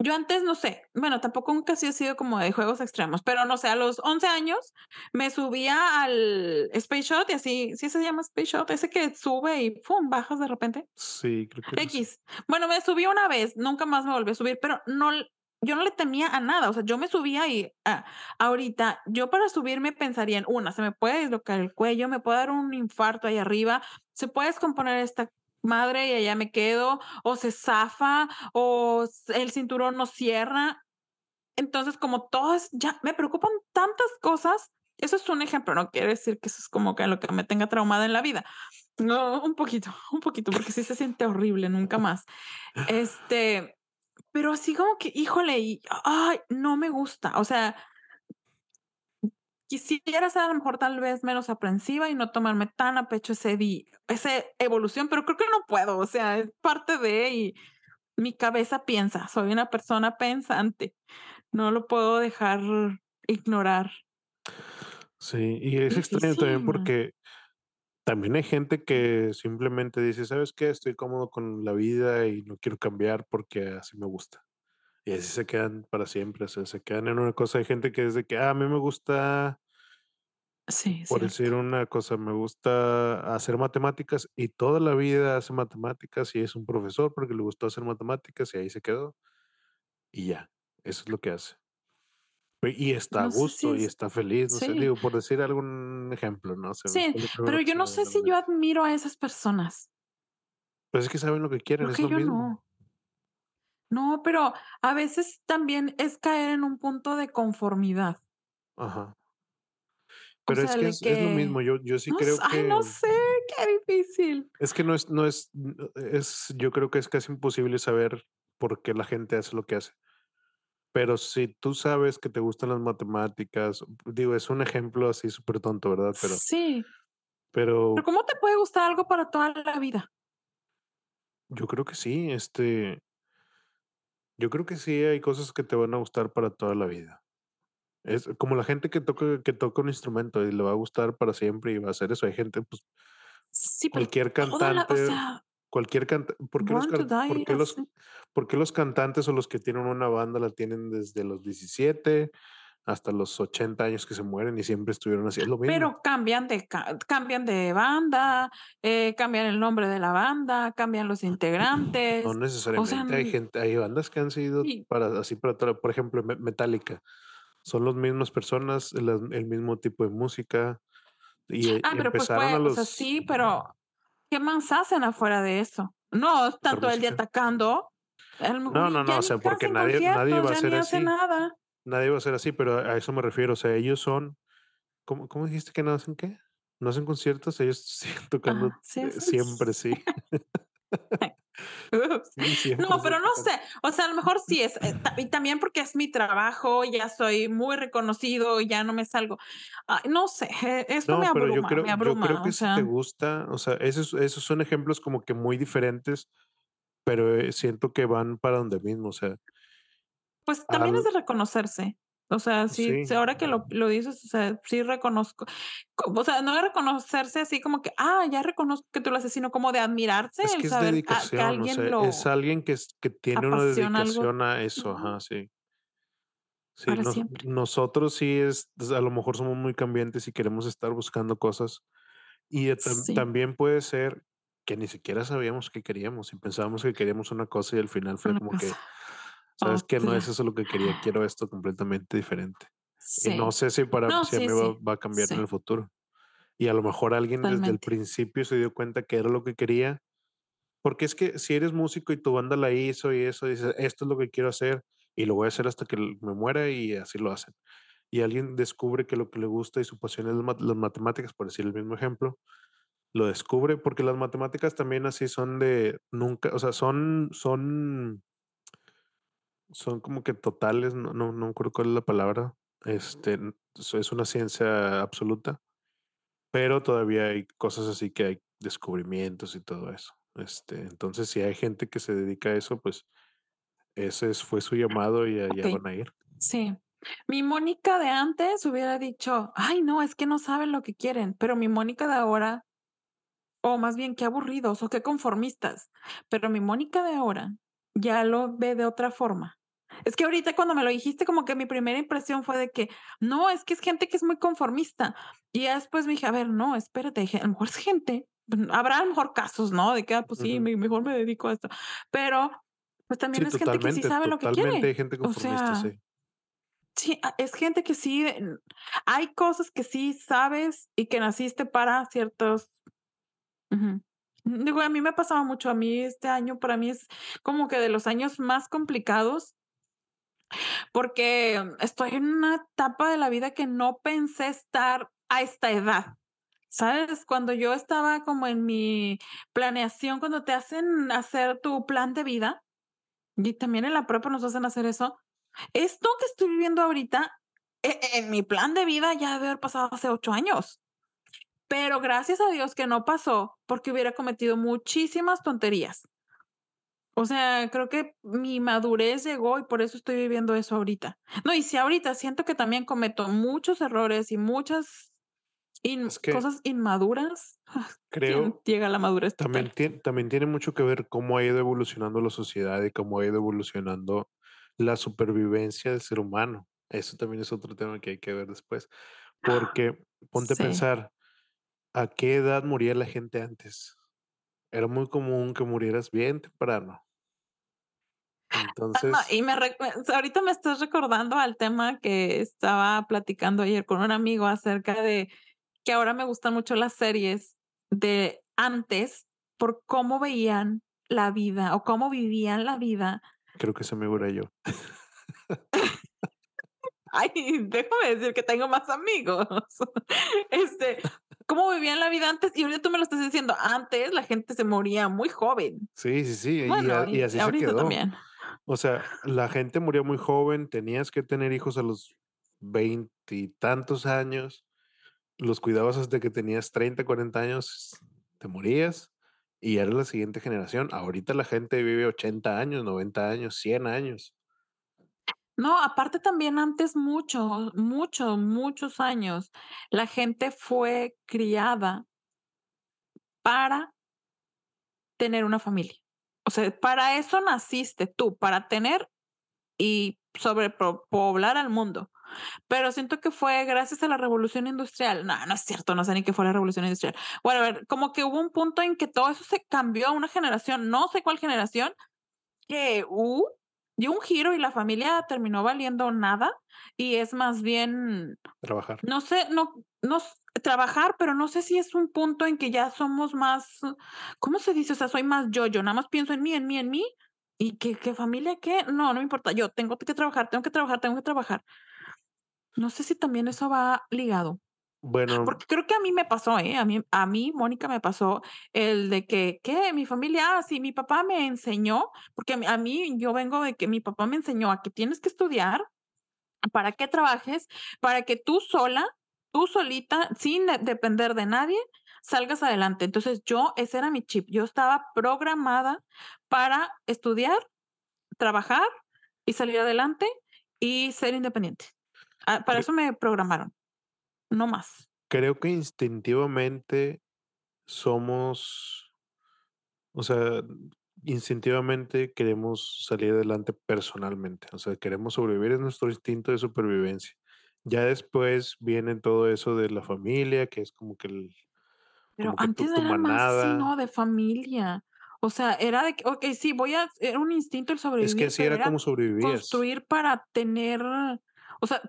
yo antes, no sé, bueno, tampoco nunca sí he sido como de juegos extremos, pero no sé, a los 11 años me subía al Space Shot y así, ¿sí se llama Space Shot? Ese que sube y pum, bajas de repente. Sí, creo que. X. Bueno, me subí una vez, nunca más me volví a subir, pero no, yo no le temía a nada, o sea, yo me subía y ah, ahorita yo para subirme pensaría en una, se me puede dislocar el cuello, me puede dar un infarto ahí arriba, se puede descomponer esta madre y allá me quedo, o se zafa, o el cinturón no cierra. Entonces, como todas, ya me preocupan tantas cosas. Eso es un ejemplo, no quiere decir que eso es como que lo que me tenga traumada en la vida. No, un poquito, un poquito, porque sí se siente horrible, nunca más. Este, pero así como que, híjole, y, ay, no me gusta. O sea, quisiera ser a lo mejor tal vez menos aprensiva y no tomarme tan a pecho ese di esa evolución, pero creo que no puedo. O sea, es parte de y mi cabeza piensa, soy una persona pensante, no lo puedo dejar ignorar. Sí, y es extraño también porque también hay gente que simplemente dice, ¿sabes qué? Estoy cómodo con la vida y no quiero cambiar porque así me gusta. Y así se quedan para siempre, o sea, se quedan en una cosa. Hay gente que de que, ah, a mí me gusta, Sí, por decir cierto. una cosa, me gusta hacer matemáticas y toda la vida hace matemáticas y es un profesor porque le gustó hacer matemáticas y ahí se quedó y ya, eso es lo que hace. Y está a No sé si gusto y es está feliz, no sé, sí, digo, por decir algún ejemplo, no sé, sí, pero yo se no sé a si yo admiro a esas personas. Pues es que saben lo que quieren, es que lo yo mismo. no. No, pero a veces también es caer en un punto de conformidad. Ajá. O Pero es que es es lo que mismo, yo yo sí no creo ay, no que sé, qué difícil. es que no es no es es yo creo que es casi imposible saber por qué la gente hace lo que hace. Pero si tú sabes que te gustan las matemáticas, digo, es un ejemplo así súper tonto, ¿verdad? Pero Sí, pero pero ¿cómo te puede gustar algo para toda la vida? yo creo que sí, este, yo creo que sí hay cosas que te van a gustar para toda la vida. Es como la gente que toca que toca un instrumento y le va a gustar para siempre y va a hacer eso. Hay gente, pues, Sí, Cualquier toda la o cantante, sea, cualquier canta ¿por qué los Born to car por Die, qué los así. por qué los cantantes o los que tienen una banda la tienen desde los 17 hasta los 80 años que se mueren y siempre estuvieron así, es lo mismo. Pero cambian de ca cambian de banda, eh, cambian el nombre de la banda, cambian los No integrantes, o sea, necesariamente, hay gente hay bandas que han sido Sí. para así para por ejemplo, Me Metallica, son los mismas personas, las el mismo tipo de música, y, eh, Ah, y pero, pues, empezaron a fue o sea, los sí, pero, ¿qué más hacen afuera de eso? No Hacer están todo el día atacando, a mejor No, no, no, o sea, porque nadie nadie va a hacen así, nada. Nadie va a ser así, pero a eso me refiero, o sea, ellos son ¿cómo cómo dijiste que no hacen qué? ¿No hacen conciertos? Ellos siguen tocando, Ajá, sí eh, hacen siempre, sí. Sí, No, pero no sé, o sea, a lo mejor sí es, eh, y también porque es mi trabajo, ya soy muy reconocido, ya no me salgo. No sé, eh, esto me No, pero yo abruma, creo me yo creo abruma, que si te sea gusta, o sea, esos esos son ejemplos como que muy diferentes, pero, eh, siento que van para donde mismo, o sea Pues, también es al de reconocerse, o sea, sí sí, ahora que lo lo dices, o sea, sí reconozco, co o sea, no de reconocerse así como que, ah, ya reconozco que tú lo haces, sino como de admirarse, Es el que es saber, ah, que dedicación, o sea, alguien es lo alguien que es que tiene una apasiona algo. dedicación a eso, ajá, sí. Sí, nos nosotros sí es pues, a lo mejor somos muy cambiantes y queremos estar buscando cosas, y, Sí. también puede ser que ni siquiera sabíamos qué queríamos, y pensábamos que queríamos una cosa y al final fue como que, ¿sabes qué? No es eso lo que quería, quiero esto completamente diferente. Y no sé si para No, si a sí, mí va va a cambiar en el futuro. Y a lo mejor alguien desde el principio se dio cuenta que era lo que quería, porque es que si eres músico y tu banda la hizo y eso, dices: "Esto es lo que quiero hacer y lo voy a hacer hasta que me muera", y así lo hacen. Y alguien descubre que lo que le gusta y su pasión es las matemáticas, por decir el mismo ejemplo, lo descubre, porque las matemáticas también así son de nunca, o sea, son son son como que totales, no no no me acuerdo cuál es la palabra, este, es una ciencia absoluta, pero todavía hay cosas así que hay descubrimientos y todo eso. Este, entonces, si hay gente que se dedica a eso, pues, ese es fue su llamado y allá Okey, van a ir. sí. Mi Mónica de antes hubiera dicho: "Ay, no, es que no saben lo que quieren", pero mi Mónica de ahora o más bien, qué aburridos o qué conformistas, pero mi Mónica de ahora ya lo ve de otra forma. Es que ahorita cuando me lo dijiste, como que mi primera impresión fue de que: "No, es que es gente que es muy conformista", y ya después me dije: "A ver, no, espérate, a lo mejor es gente", habrá a lo mejor casos, ¿no?, de que: "Ah, pues sí, Ujú. me mejor me dedico a esto", pero, pues, también Sí, es gente que sí sabe lo que quiere, hay gente o conformista, sea sí. sí, es gente que sí, hay cosas que sí sabes y que naciste para ciertos. Digo, a mí me ha pasado mucho, a mí este año para mí es como que de los años más complicados porque estoy en una etapa de la vida que no pensé estar a esta edad, ¿sabes? Cuando yo estaba como en mi planeación, cuando te hacen hacer tu plan de vida, y también en la prepa nos hacen hacer eso, esto que estoy viviendo ahorita, e en mi plan de vida ya debe haber pasado hace 8 años, pero gracias a Dios que no pasó, porque hubiera cometido muchísimas tonterías. O sea, creo que mi madurez llegó y por eso estoy viviendo eso ahorita. No, y si ahorita siento que también cometo muchos errores y muchas in Es que cosas inmaduras, ¿quién creo llega a la madurez también total? también tiene mucho que ver cómo ha ido evolucionando la sociedad y cómo ha ido evolucionando la supervivencia del ser humano. Eso también es otro tema que hay que ver después, porque ponte a pensar, ¿a qué edad moría la gente antes? Era muy común que murieras bien temprano. Ah, y me ahorita me estás recordando al tema que estaba platicando ayer con un amigo acerca de que ahora me gustan mucho las series de antes, por cómo veían la vida o cómo vivían la vida. Creo que ese amigo era yo. Ay, déjame decir que tengo más amigos. Este, cómo vivían la vida antes, y ahorita tú me lo estás diciendo, antes la gente se moría muy joven. Sí, sí, sí, y Bueno, a y y así se quedó. también. O sea, la gente moría muy joven, tenías que tener hijos a los veintitantos años, los cuidabas hasta que tenías 30, 40 años, te morías y eras la siguiente generación. Ahorita la gente vive 80 años, 90 años, 100 años. No, aparte también antes mucho, mucho, muchos años, la gente fue criada para tener una familia. O sea, para eso naciste tú, para tener y sobrepoblar al mundo. pero siento que fue gracias a la revolución industrial. No, no es cierto, no sé ni qué fue la revolución industrial. Bueno, a ver, como que hubo un punto en que todo eso se cambió a una generación, no sé cuál generación, que uh, dio un giro y la familia terminó valiendo nada y es más bien, Trabajar. no sé, no, no trabajar, pero no sé si es un punto en que ya somos más, ¿cómo se dice? O sea, soy más yo-yo, nada más pienso en mí, en mí, en mí. ¿Y qué, qué familia qué? No, no me importa. Yo tengo que trabajar, tengo que trabajar, tengo que trabajar. No sé si también eso va ligado, Bueno, porque creo que a mí me pasó, ¿eh? A mí, a mí, Mónica, me pasó el de que, ¿qué? Mi familia, ah, sí, mi papá me enseñó, porque a mí, yo vengo de que mi papá me enseñó a que tienes que estudiar para que trabajes, para que tú sola, tú solita, sin de- depender de nadie, salgas adelante. Entonces yo, ese era mi chip. Yo estaba programada para estudiar, trabajar y salir adelante y ser independiente. Ah, para eso me programaron, no más. creo que instintivamente somos, o sea, instintivamente queremos salir adelante personalmente, o sea, queremos sobrevivir, es nuestro instinto de supervivencia. Ya después viene todo eso de la familia, que es como que el, Pero como que tu, antes tu era más manada. ¿no? De familia. O sea, era de que, okey, sí, voy a era un instinto el Es que sobrevivir, así era era como sobrevivías. construir para tener, o sea,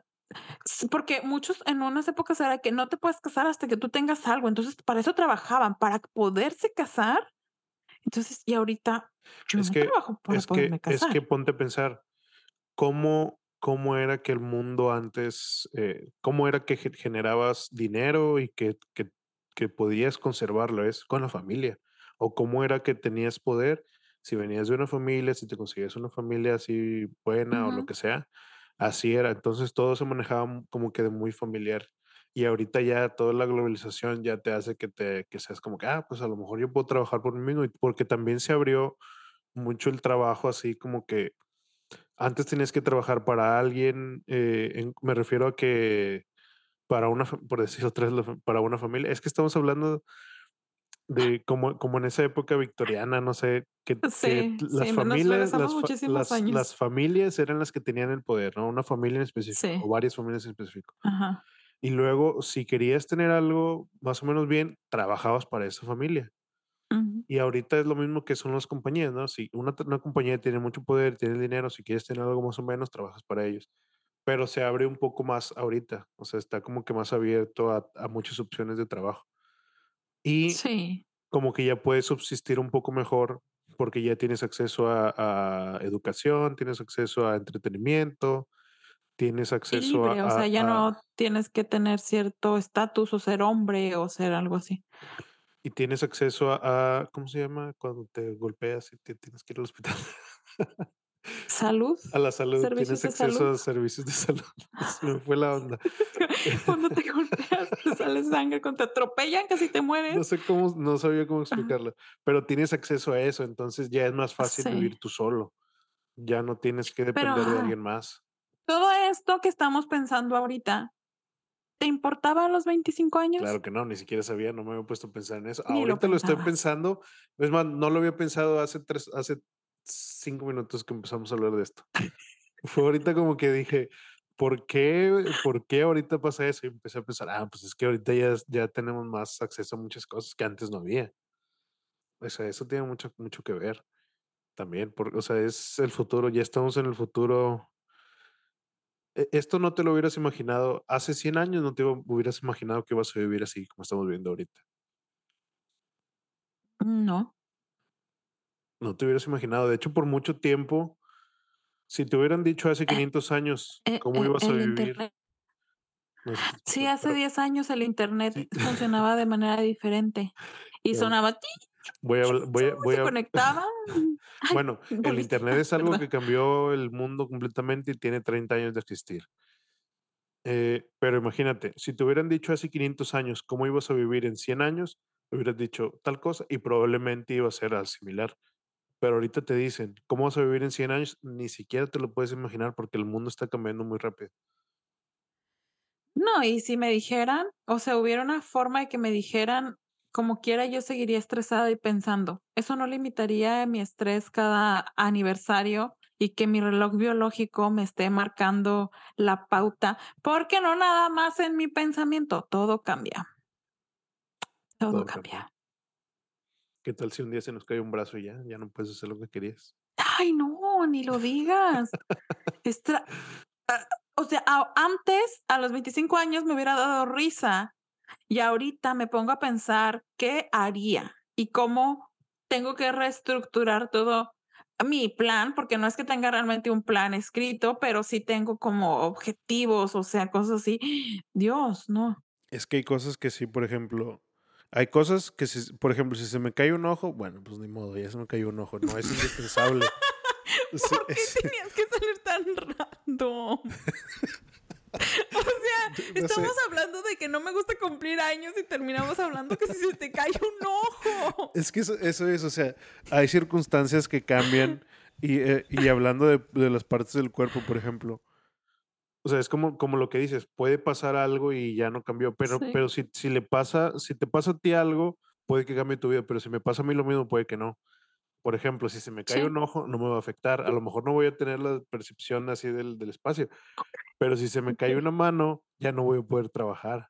porque muchos en unas épocas era que no te puedes casar hasta que tú tengas algo, entonces para eso trabajaban, para poderse casar. Entonces, y ahorita yo Es no que, trabajo para es que, poderme es que ponte a pensar, ¿cómo, cómo era que el mundo antes, eh, cómo era que ge- generabas dinero y que, que, que podías conservarlo? Es con la familia. O cómo era que tenías poder si venías de una familia, si te conseguías una familia así buena o lo que sea. Así era. Entonces todo se manejaba como que de muy familiar. Y ahorita ya toda la globalización ya te hace que te que seas como que, ah, pues a lo mejor yo puedo trabajar por mí mismo, porque también se abrió mucho el trabajo así como que antes tenías que trabajar para alguien, eh, en- me refiero a que para una, por decir otra para una familia, es que estamos hablando de como, como en esa época victoriana, no sé, que, las sí, familias, las, fa- muchísimos las, años. las familias eran las que tenían el poder, ¿no? Una familia en específico o varias familias en específico. ajá. Y luego, si querías tener algo más o menos bien, trabajabas para esa familia. Y ahorita es lo mismo que son las compañías, ¿no? Si una, una compañía tiene mucho poder, tiene dinero, si quieres tener algo más o menos, trabajas para ellos. Pero se abre un poco más ahorita, o sea, está como que más abierto a, a muchas opciones de trabajo. Y Sí. como que ya puedes subsistir un poco mejor porque ya tienes acceso a, a educación, tienes acceso a entretenimiento, tienes acceso a, libre, o sea, a- ya a- no tienes que tener cierto estatus o ser hombre o ser algo así. y tienes acceso a, a- ¿cómo se llama? Cuando te golpeas y te tienes que ir al hospital. Salud, A la salud, tienes acceso salud. a servicios de salud. Se me fue la onda. Cuando te golpeas, te sale sangre, cuando te atropellan, casi te No mueres. sé cómo, no sabía cómo Ajá. explicarlo, pero tienes acceso a eso, entonces ya es más fácil Sí, vivir tú solo. Ya no tienes que pero, depender de alguien más. todo esto que estamos pensando ahorita, ¿te importaba a los 25 años? Claro que no, ni siquiera sabía, no me había puesto a pensar en eso. Ni lo Ahorita lo estoy pensando, es más, no lo había pensado hace tres, hace cinco minutos que empezamos a hablar de esto. Fue ahorita como que dije, ¿por qué, por qué ahorita pasa eso? Y empecé a pensar, ah, pues es que ahorita ya, ya tenemos más acceso a muchas cosas que antes no había. O sea, eso tiene mucho, mucho que ver también, porque, o sea, es el futuro, ya estamos en el futuro. E- Esto no te lo hubieras imaginado, hace 100 años no te hubieras imaginado que ibas a vivir así como estamos viviendo ahorita. No, No te hubieras imaginado. De hecho, por mucho tiempo, si te hubieran dicho hace eh, 500 años eh, cómo eh, ibas a vivir, no sé Sí, escuchas, hace pero 10 años el Internet sí, funcionaba de manera diferente y ya sonaba ti, voy a, voy a, voy se a, conectaba. Ay, bueno, el. Internet es algo perdón. que cambió el mundo completamente y tiene 30 años de existir. Eh, pero imagínate, si te hubieran dicho hace 500 años cómo ibas a vivir en 100 años, hubieras dicho tal cosa y probablemente iba a ser al similar. Pero ahorita te dicen, ¿cómo vas a vivir en 100 años? Ni siquiera te lo puedes imaginar porque el mundo está cambiando muy rápido. No, y si me dijeran, o sea, hubiera una forma de que me dijeran, como quiera, yo seguiría estresada y pensando. Eso no limitaría mi estrés cada aniversario y que mi reloj biológico me esté marcando la pauta, porque no nada más en mi pensamiento, todo cambia. Todo, Todo cambia. cambia. ¿Qué tal si un día se nos cae un brazo y ya, ya no puedes hacer lo que querías? Ay, no, ni lo digas. Estra- ah, o sea, antes, a los 25 años, me hubiera dado risa. Y ahorita me pongo a pensar qué haría y cómo tengo que reestructurar todo mi plan, porque no es que tenga realmente un plan escrito, pero sí tengo como objetivos, o sea, cosas así. Dios, no. Es que hay cosas que sí, por ejemplo, hay cosas que, si, por ejemplo, si se me cae un ojo, bueno, pues ni modo, ya se me cayó un ojo, no es indispensable. ¿Por qué tenías que salir tan random? O sea, no sé. estamos hablando de que no me gusta cumplir años y terminamos hablando que si se te cae un ojo. Es que eso, eso es, o sea, hay circunstancias que cambian y, eh, y hablando de, de las partes del cuerpo, por ejemplo. O sea, es como, como lo que dices, puede pasar algo y ya no cambió, pero, Sí. pero si, si le pasa, si te pasa a ti algo, puede que cambie tu vida, pero si me pasa a mí lo mismo, puede que no. Por ejemplo, si se me cae Sí. un ojo, no me va a afectar. A lo mejor no voy a tener la percepción así del, del espacio, pero si se me cae una mano, ya no voy a poder trabajar.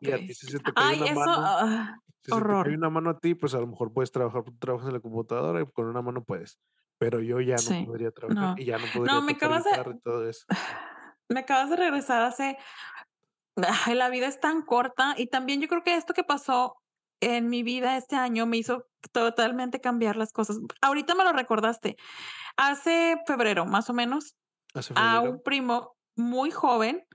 Y a ti si se te cae Ay, una eso, mano, ah, si se te horror. cae una mano a ti, pues a lo mejor puedes trabajar, trabajas en la computadora y con una mano puedes. Pero yo ya no Sí. podría trabajar No. y ya no podría No, me acabas de todo eso. me acabas de regresar hace ay, la vida es tan corta y también yo creo que esto que pasó en mi vida este año me hizo totalmente cambiar las cosas. Ahorita me lo recordaste. Hace febrero, más o menos, Hace a un primo muy joven,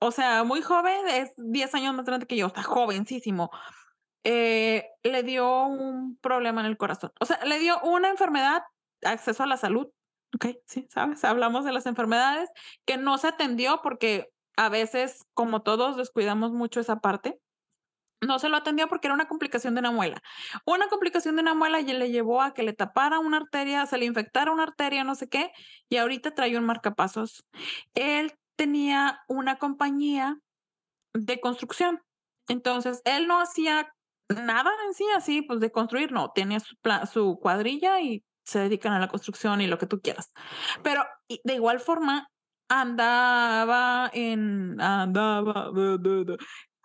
o sea, muy joven, es 10 años más grande que yo, está jovencísimo. Eh, le dio un problema en el corazón. O sea, le dio una enfermedad, acceso a la salud. Ok, sí, sabes, hablamos de las enfermedades que no se atendió porque a veces, como todos, descuidamos mucho esa parte. No se lo atendió porque era una complicación de una muela. Una complicación de una muela y le llevó a que le tapara una arteria, se le infectara una arteria, no sé qué, y ahorita trae un marcapasos. Él tenía una compañía de construcción. Entonces, él no hacía nada en sí, así, pues de construir, no, tenía su, pla- su cuadrilla y se dedican a la construcción y lo que tú quieras. Pero de igual forma, andaba en, andaba,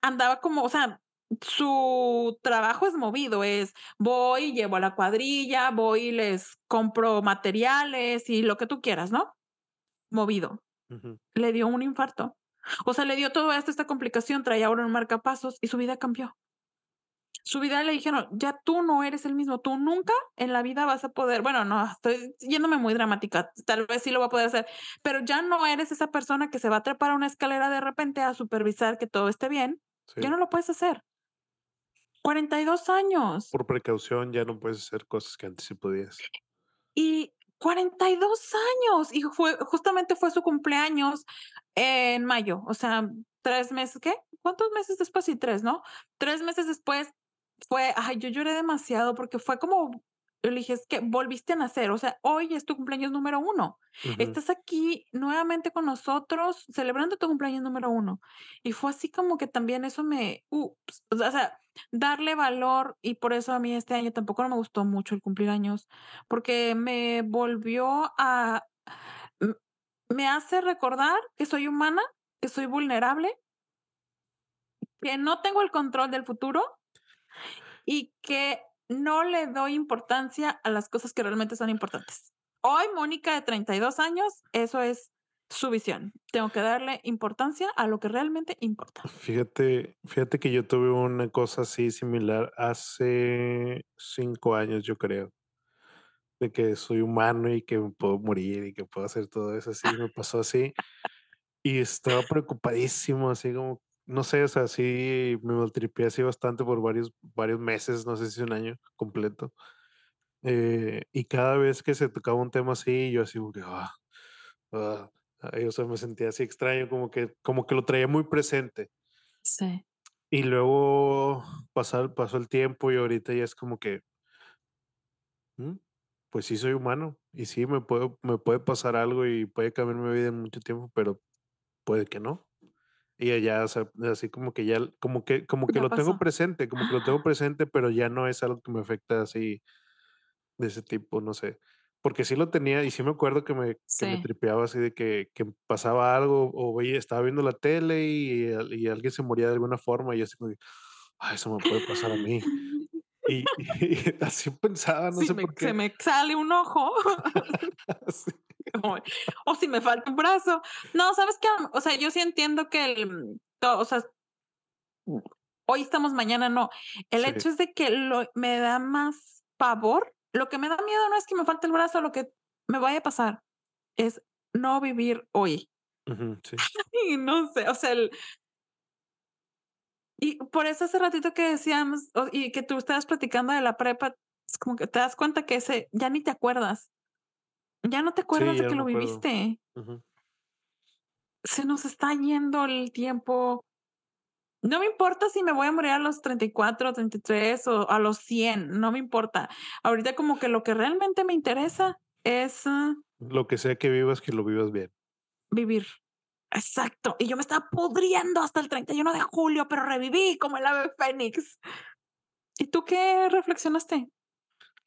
andaba como, o sea, su trabajo es movido, es voy, llevo a la cuadrilla, voy les compro materiales y lo que tú quieras, ¿no? Movido le dio un infarto. O sea, le dio todo esto, esta complicación, traía ahora un marcapasos y su vida cambió. Su vida le dijeron, ya tú no eres el mismo, tú nunca en la vida vas a poder, bueno, no, estoy yéndome muy dramática, tal vez sí lo va a poder hacer, pero ya no eres esa persona que se va a trepar a una escalera de repente a supervisar que todo esté bien, Sí. ya no lo puedes hacer. 42 años. Por precaución ya no puedes hacer cosas que antes sí podías. Y 42 años. Y fue, justamente fue su cumpleaños en mayo. O sea, tres meses, ¿qué? ¿Cuántos meses después? Sí, tres, ¿no? Tres meses después fue, ay, yo lloré demasiado porque fue como, yo le dije, es que volviste a nacer. O sea, hoy es tu cumpleaños número uno. Ujú. Estás aquí nuevamente con nosotros celebrando tu cumpleaños número uno. Y fue así como que también eso me, ups, o sea, darle valor y por eso a mí este año tampoco no me gustó mucho el cumplir años, porque me volvió a, me hace recordar que soy humana, que soy vulnerable, que no tengo el control del futuro y que no le doy importancia a las cosas que realmente son importantes. Hoy, Mónica, de 32 años, eso es su visión. Tengo que darle importancia a lo que realmente importa. Fíjate, fíjate que yo tuve una cosa así similar hace cinco años, yo creo, de que soy humano y que puedo morir y que puedo hacer todo eso así, me pasó así y estaba preocupadísimo, así como, no sé, o sea, sí me maltripié así bastante por varios, varios meses, no sé si un año completo. eh, y cada vez que se tocaba un tema así, yo así como que, ah, ah, o sea, me sentía así extraño, como que, como que lo traía muy presente. Sí. Y luego pasar, pasó el tiempo y ahorita ya es como que, "Mm, pues sí soy humano y sí me puede, me puede pasar algo y puede cambiar mi vida en mucho tiempo, pero puede que no. Y allá, o sea, así como que ya, como que, como que Ya lo tengo pasó. presente, como que lo tengo presente, pero ya no es algo que me afecta así de ese tipo, no sé. Porque sí lo tenía, y sí me acuerdo que me que me Sí. tripeaba así de que que pasaba algo, o veía estaba viendo la tele y y alguien se moría de alguna forma, y así como "Ay, eso me puede pasar a mí". Y y así pensaba, no Si sé me por se qué. me sale un ojo. Sí. O si me falta un brazo. No, ¿sabes qué? O sea, yo sí entiendo que el to o sea hoy estamos, mañana no. El Sí. hecho es de que lo me da más pavor. Lo que me da miedo no es que me falte el brazo, lo que me vaya a pasar es no vivir hoy. Sí. Ay, no sé, o sea, el Y por eso hace ratito que decíamos, y que tú estabas platicando de la prepa, es como que te das cuenta que ese ya ni te acuerdas. Ya no te acuerdas Sí, de que lo viviste. Se nos está yendo el tiempo. No me importa si me voy a morir a los 34, 33 o a los 100, no me importa. Ahorita como que lo que realmente me interesa es, ah Lo que sea que vivas, que lo vivas bien. vivir. Exacto. Y yo me estaba pudriendo hasta el 31 de julio, pero reviví como el ave fénix. ¿Y tú qué reflexionaste?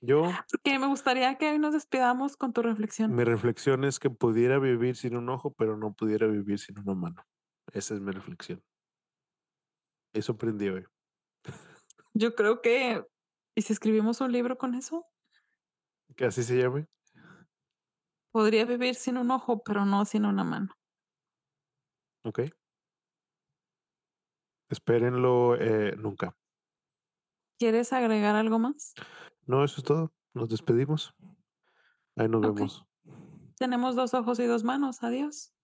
Yo Porque me gustaría que hoy nos despidamos con tu reflexión. Mi reflexión es que pudiera vivir sin un ojo, pero no pudiera vivir sin una mano. Esa es mi reflexión. Eso aprendí hoy. Yo creo que, ¿y si escribimos un libro con eso? ¿Que así se llame? Podría vivir sin un ojo, pero no sin una mano. Okey. Espérenlo, eh, nunca. ¿Quieres agregar algo más? No, eso es todo. Nos despedimos. Ahí nos vemos. Tenemos 2 ojos y 2 manos. Adiós.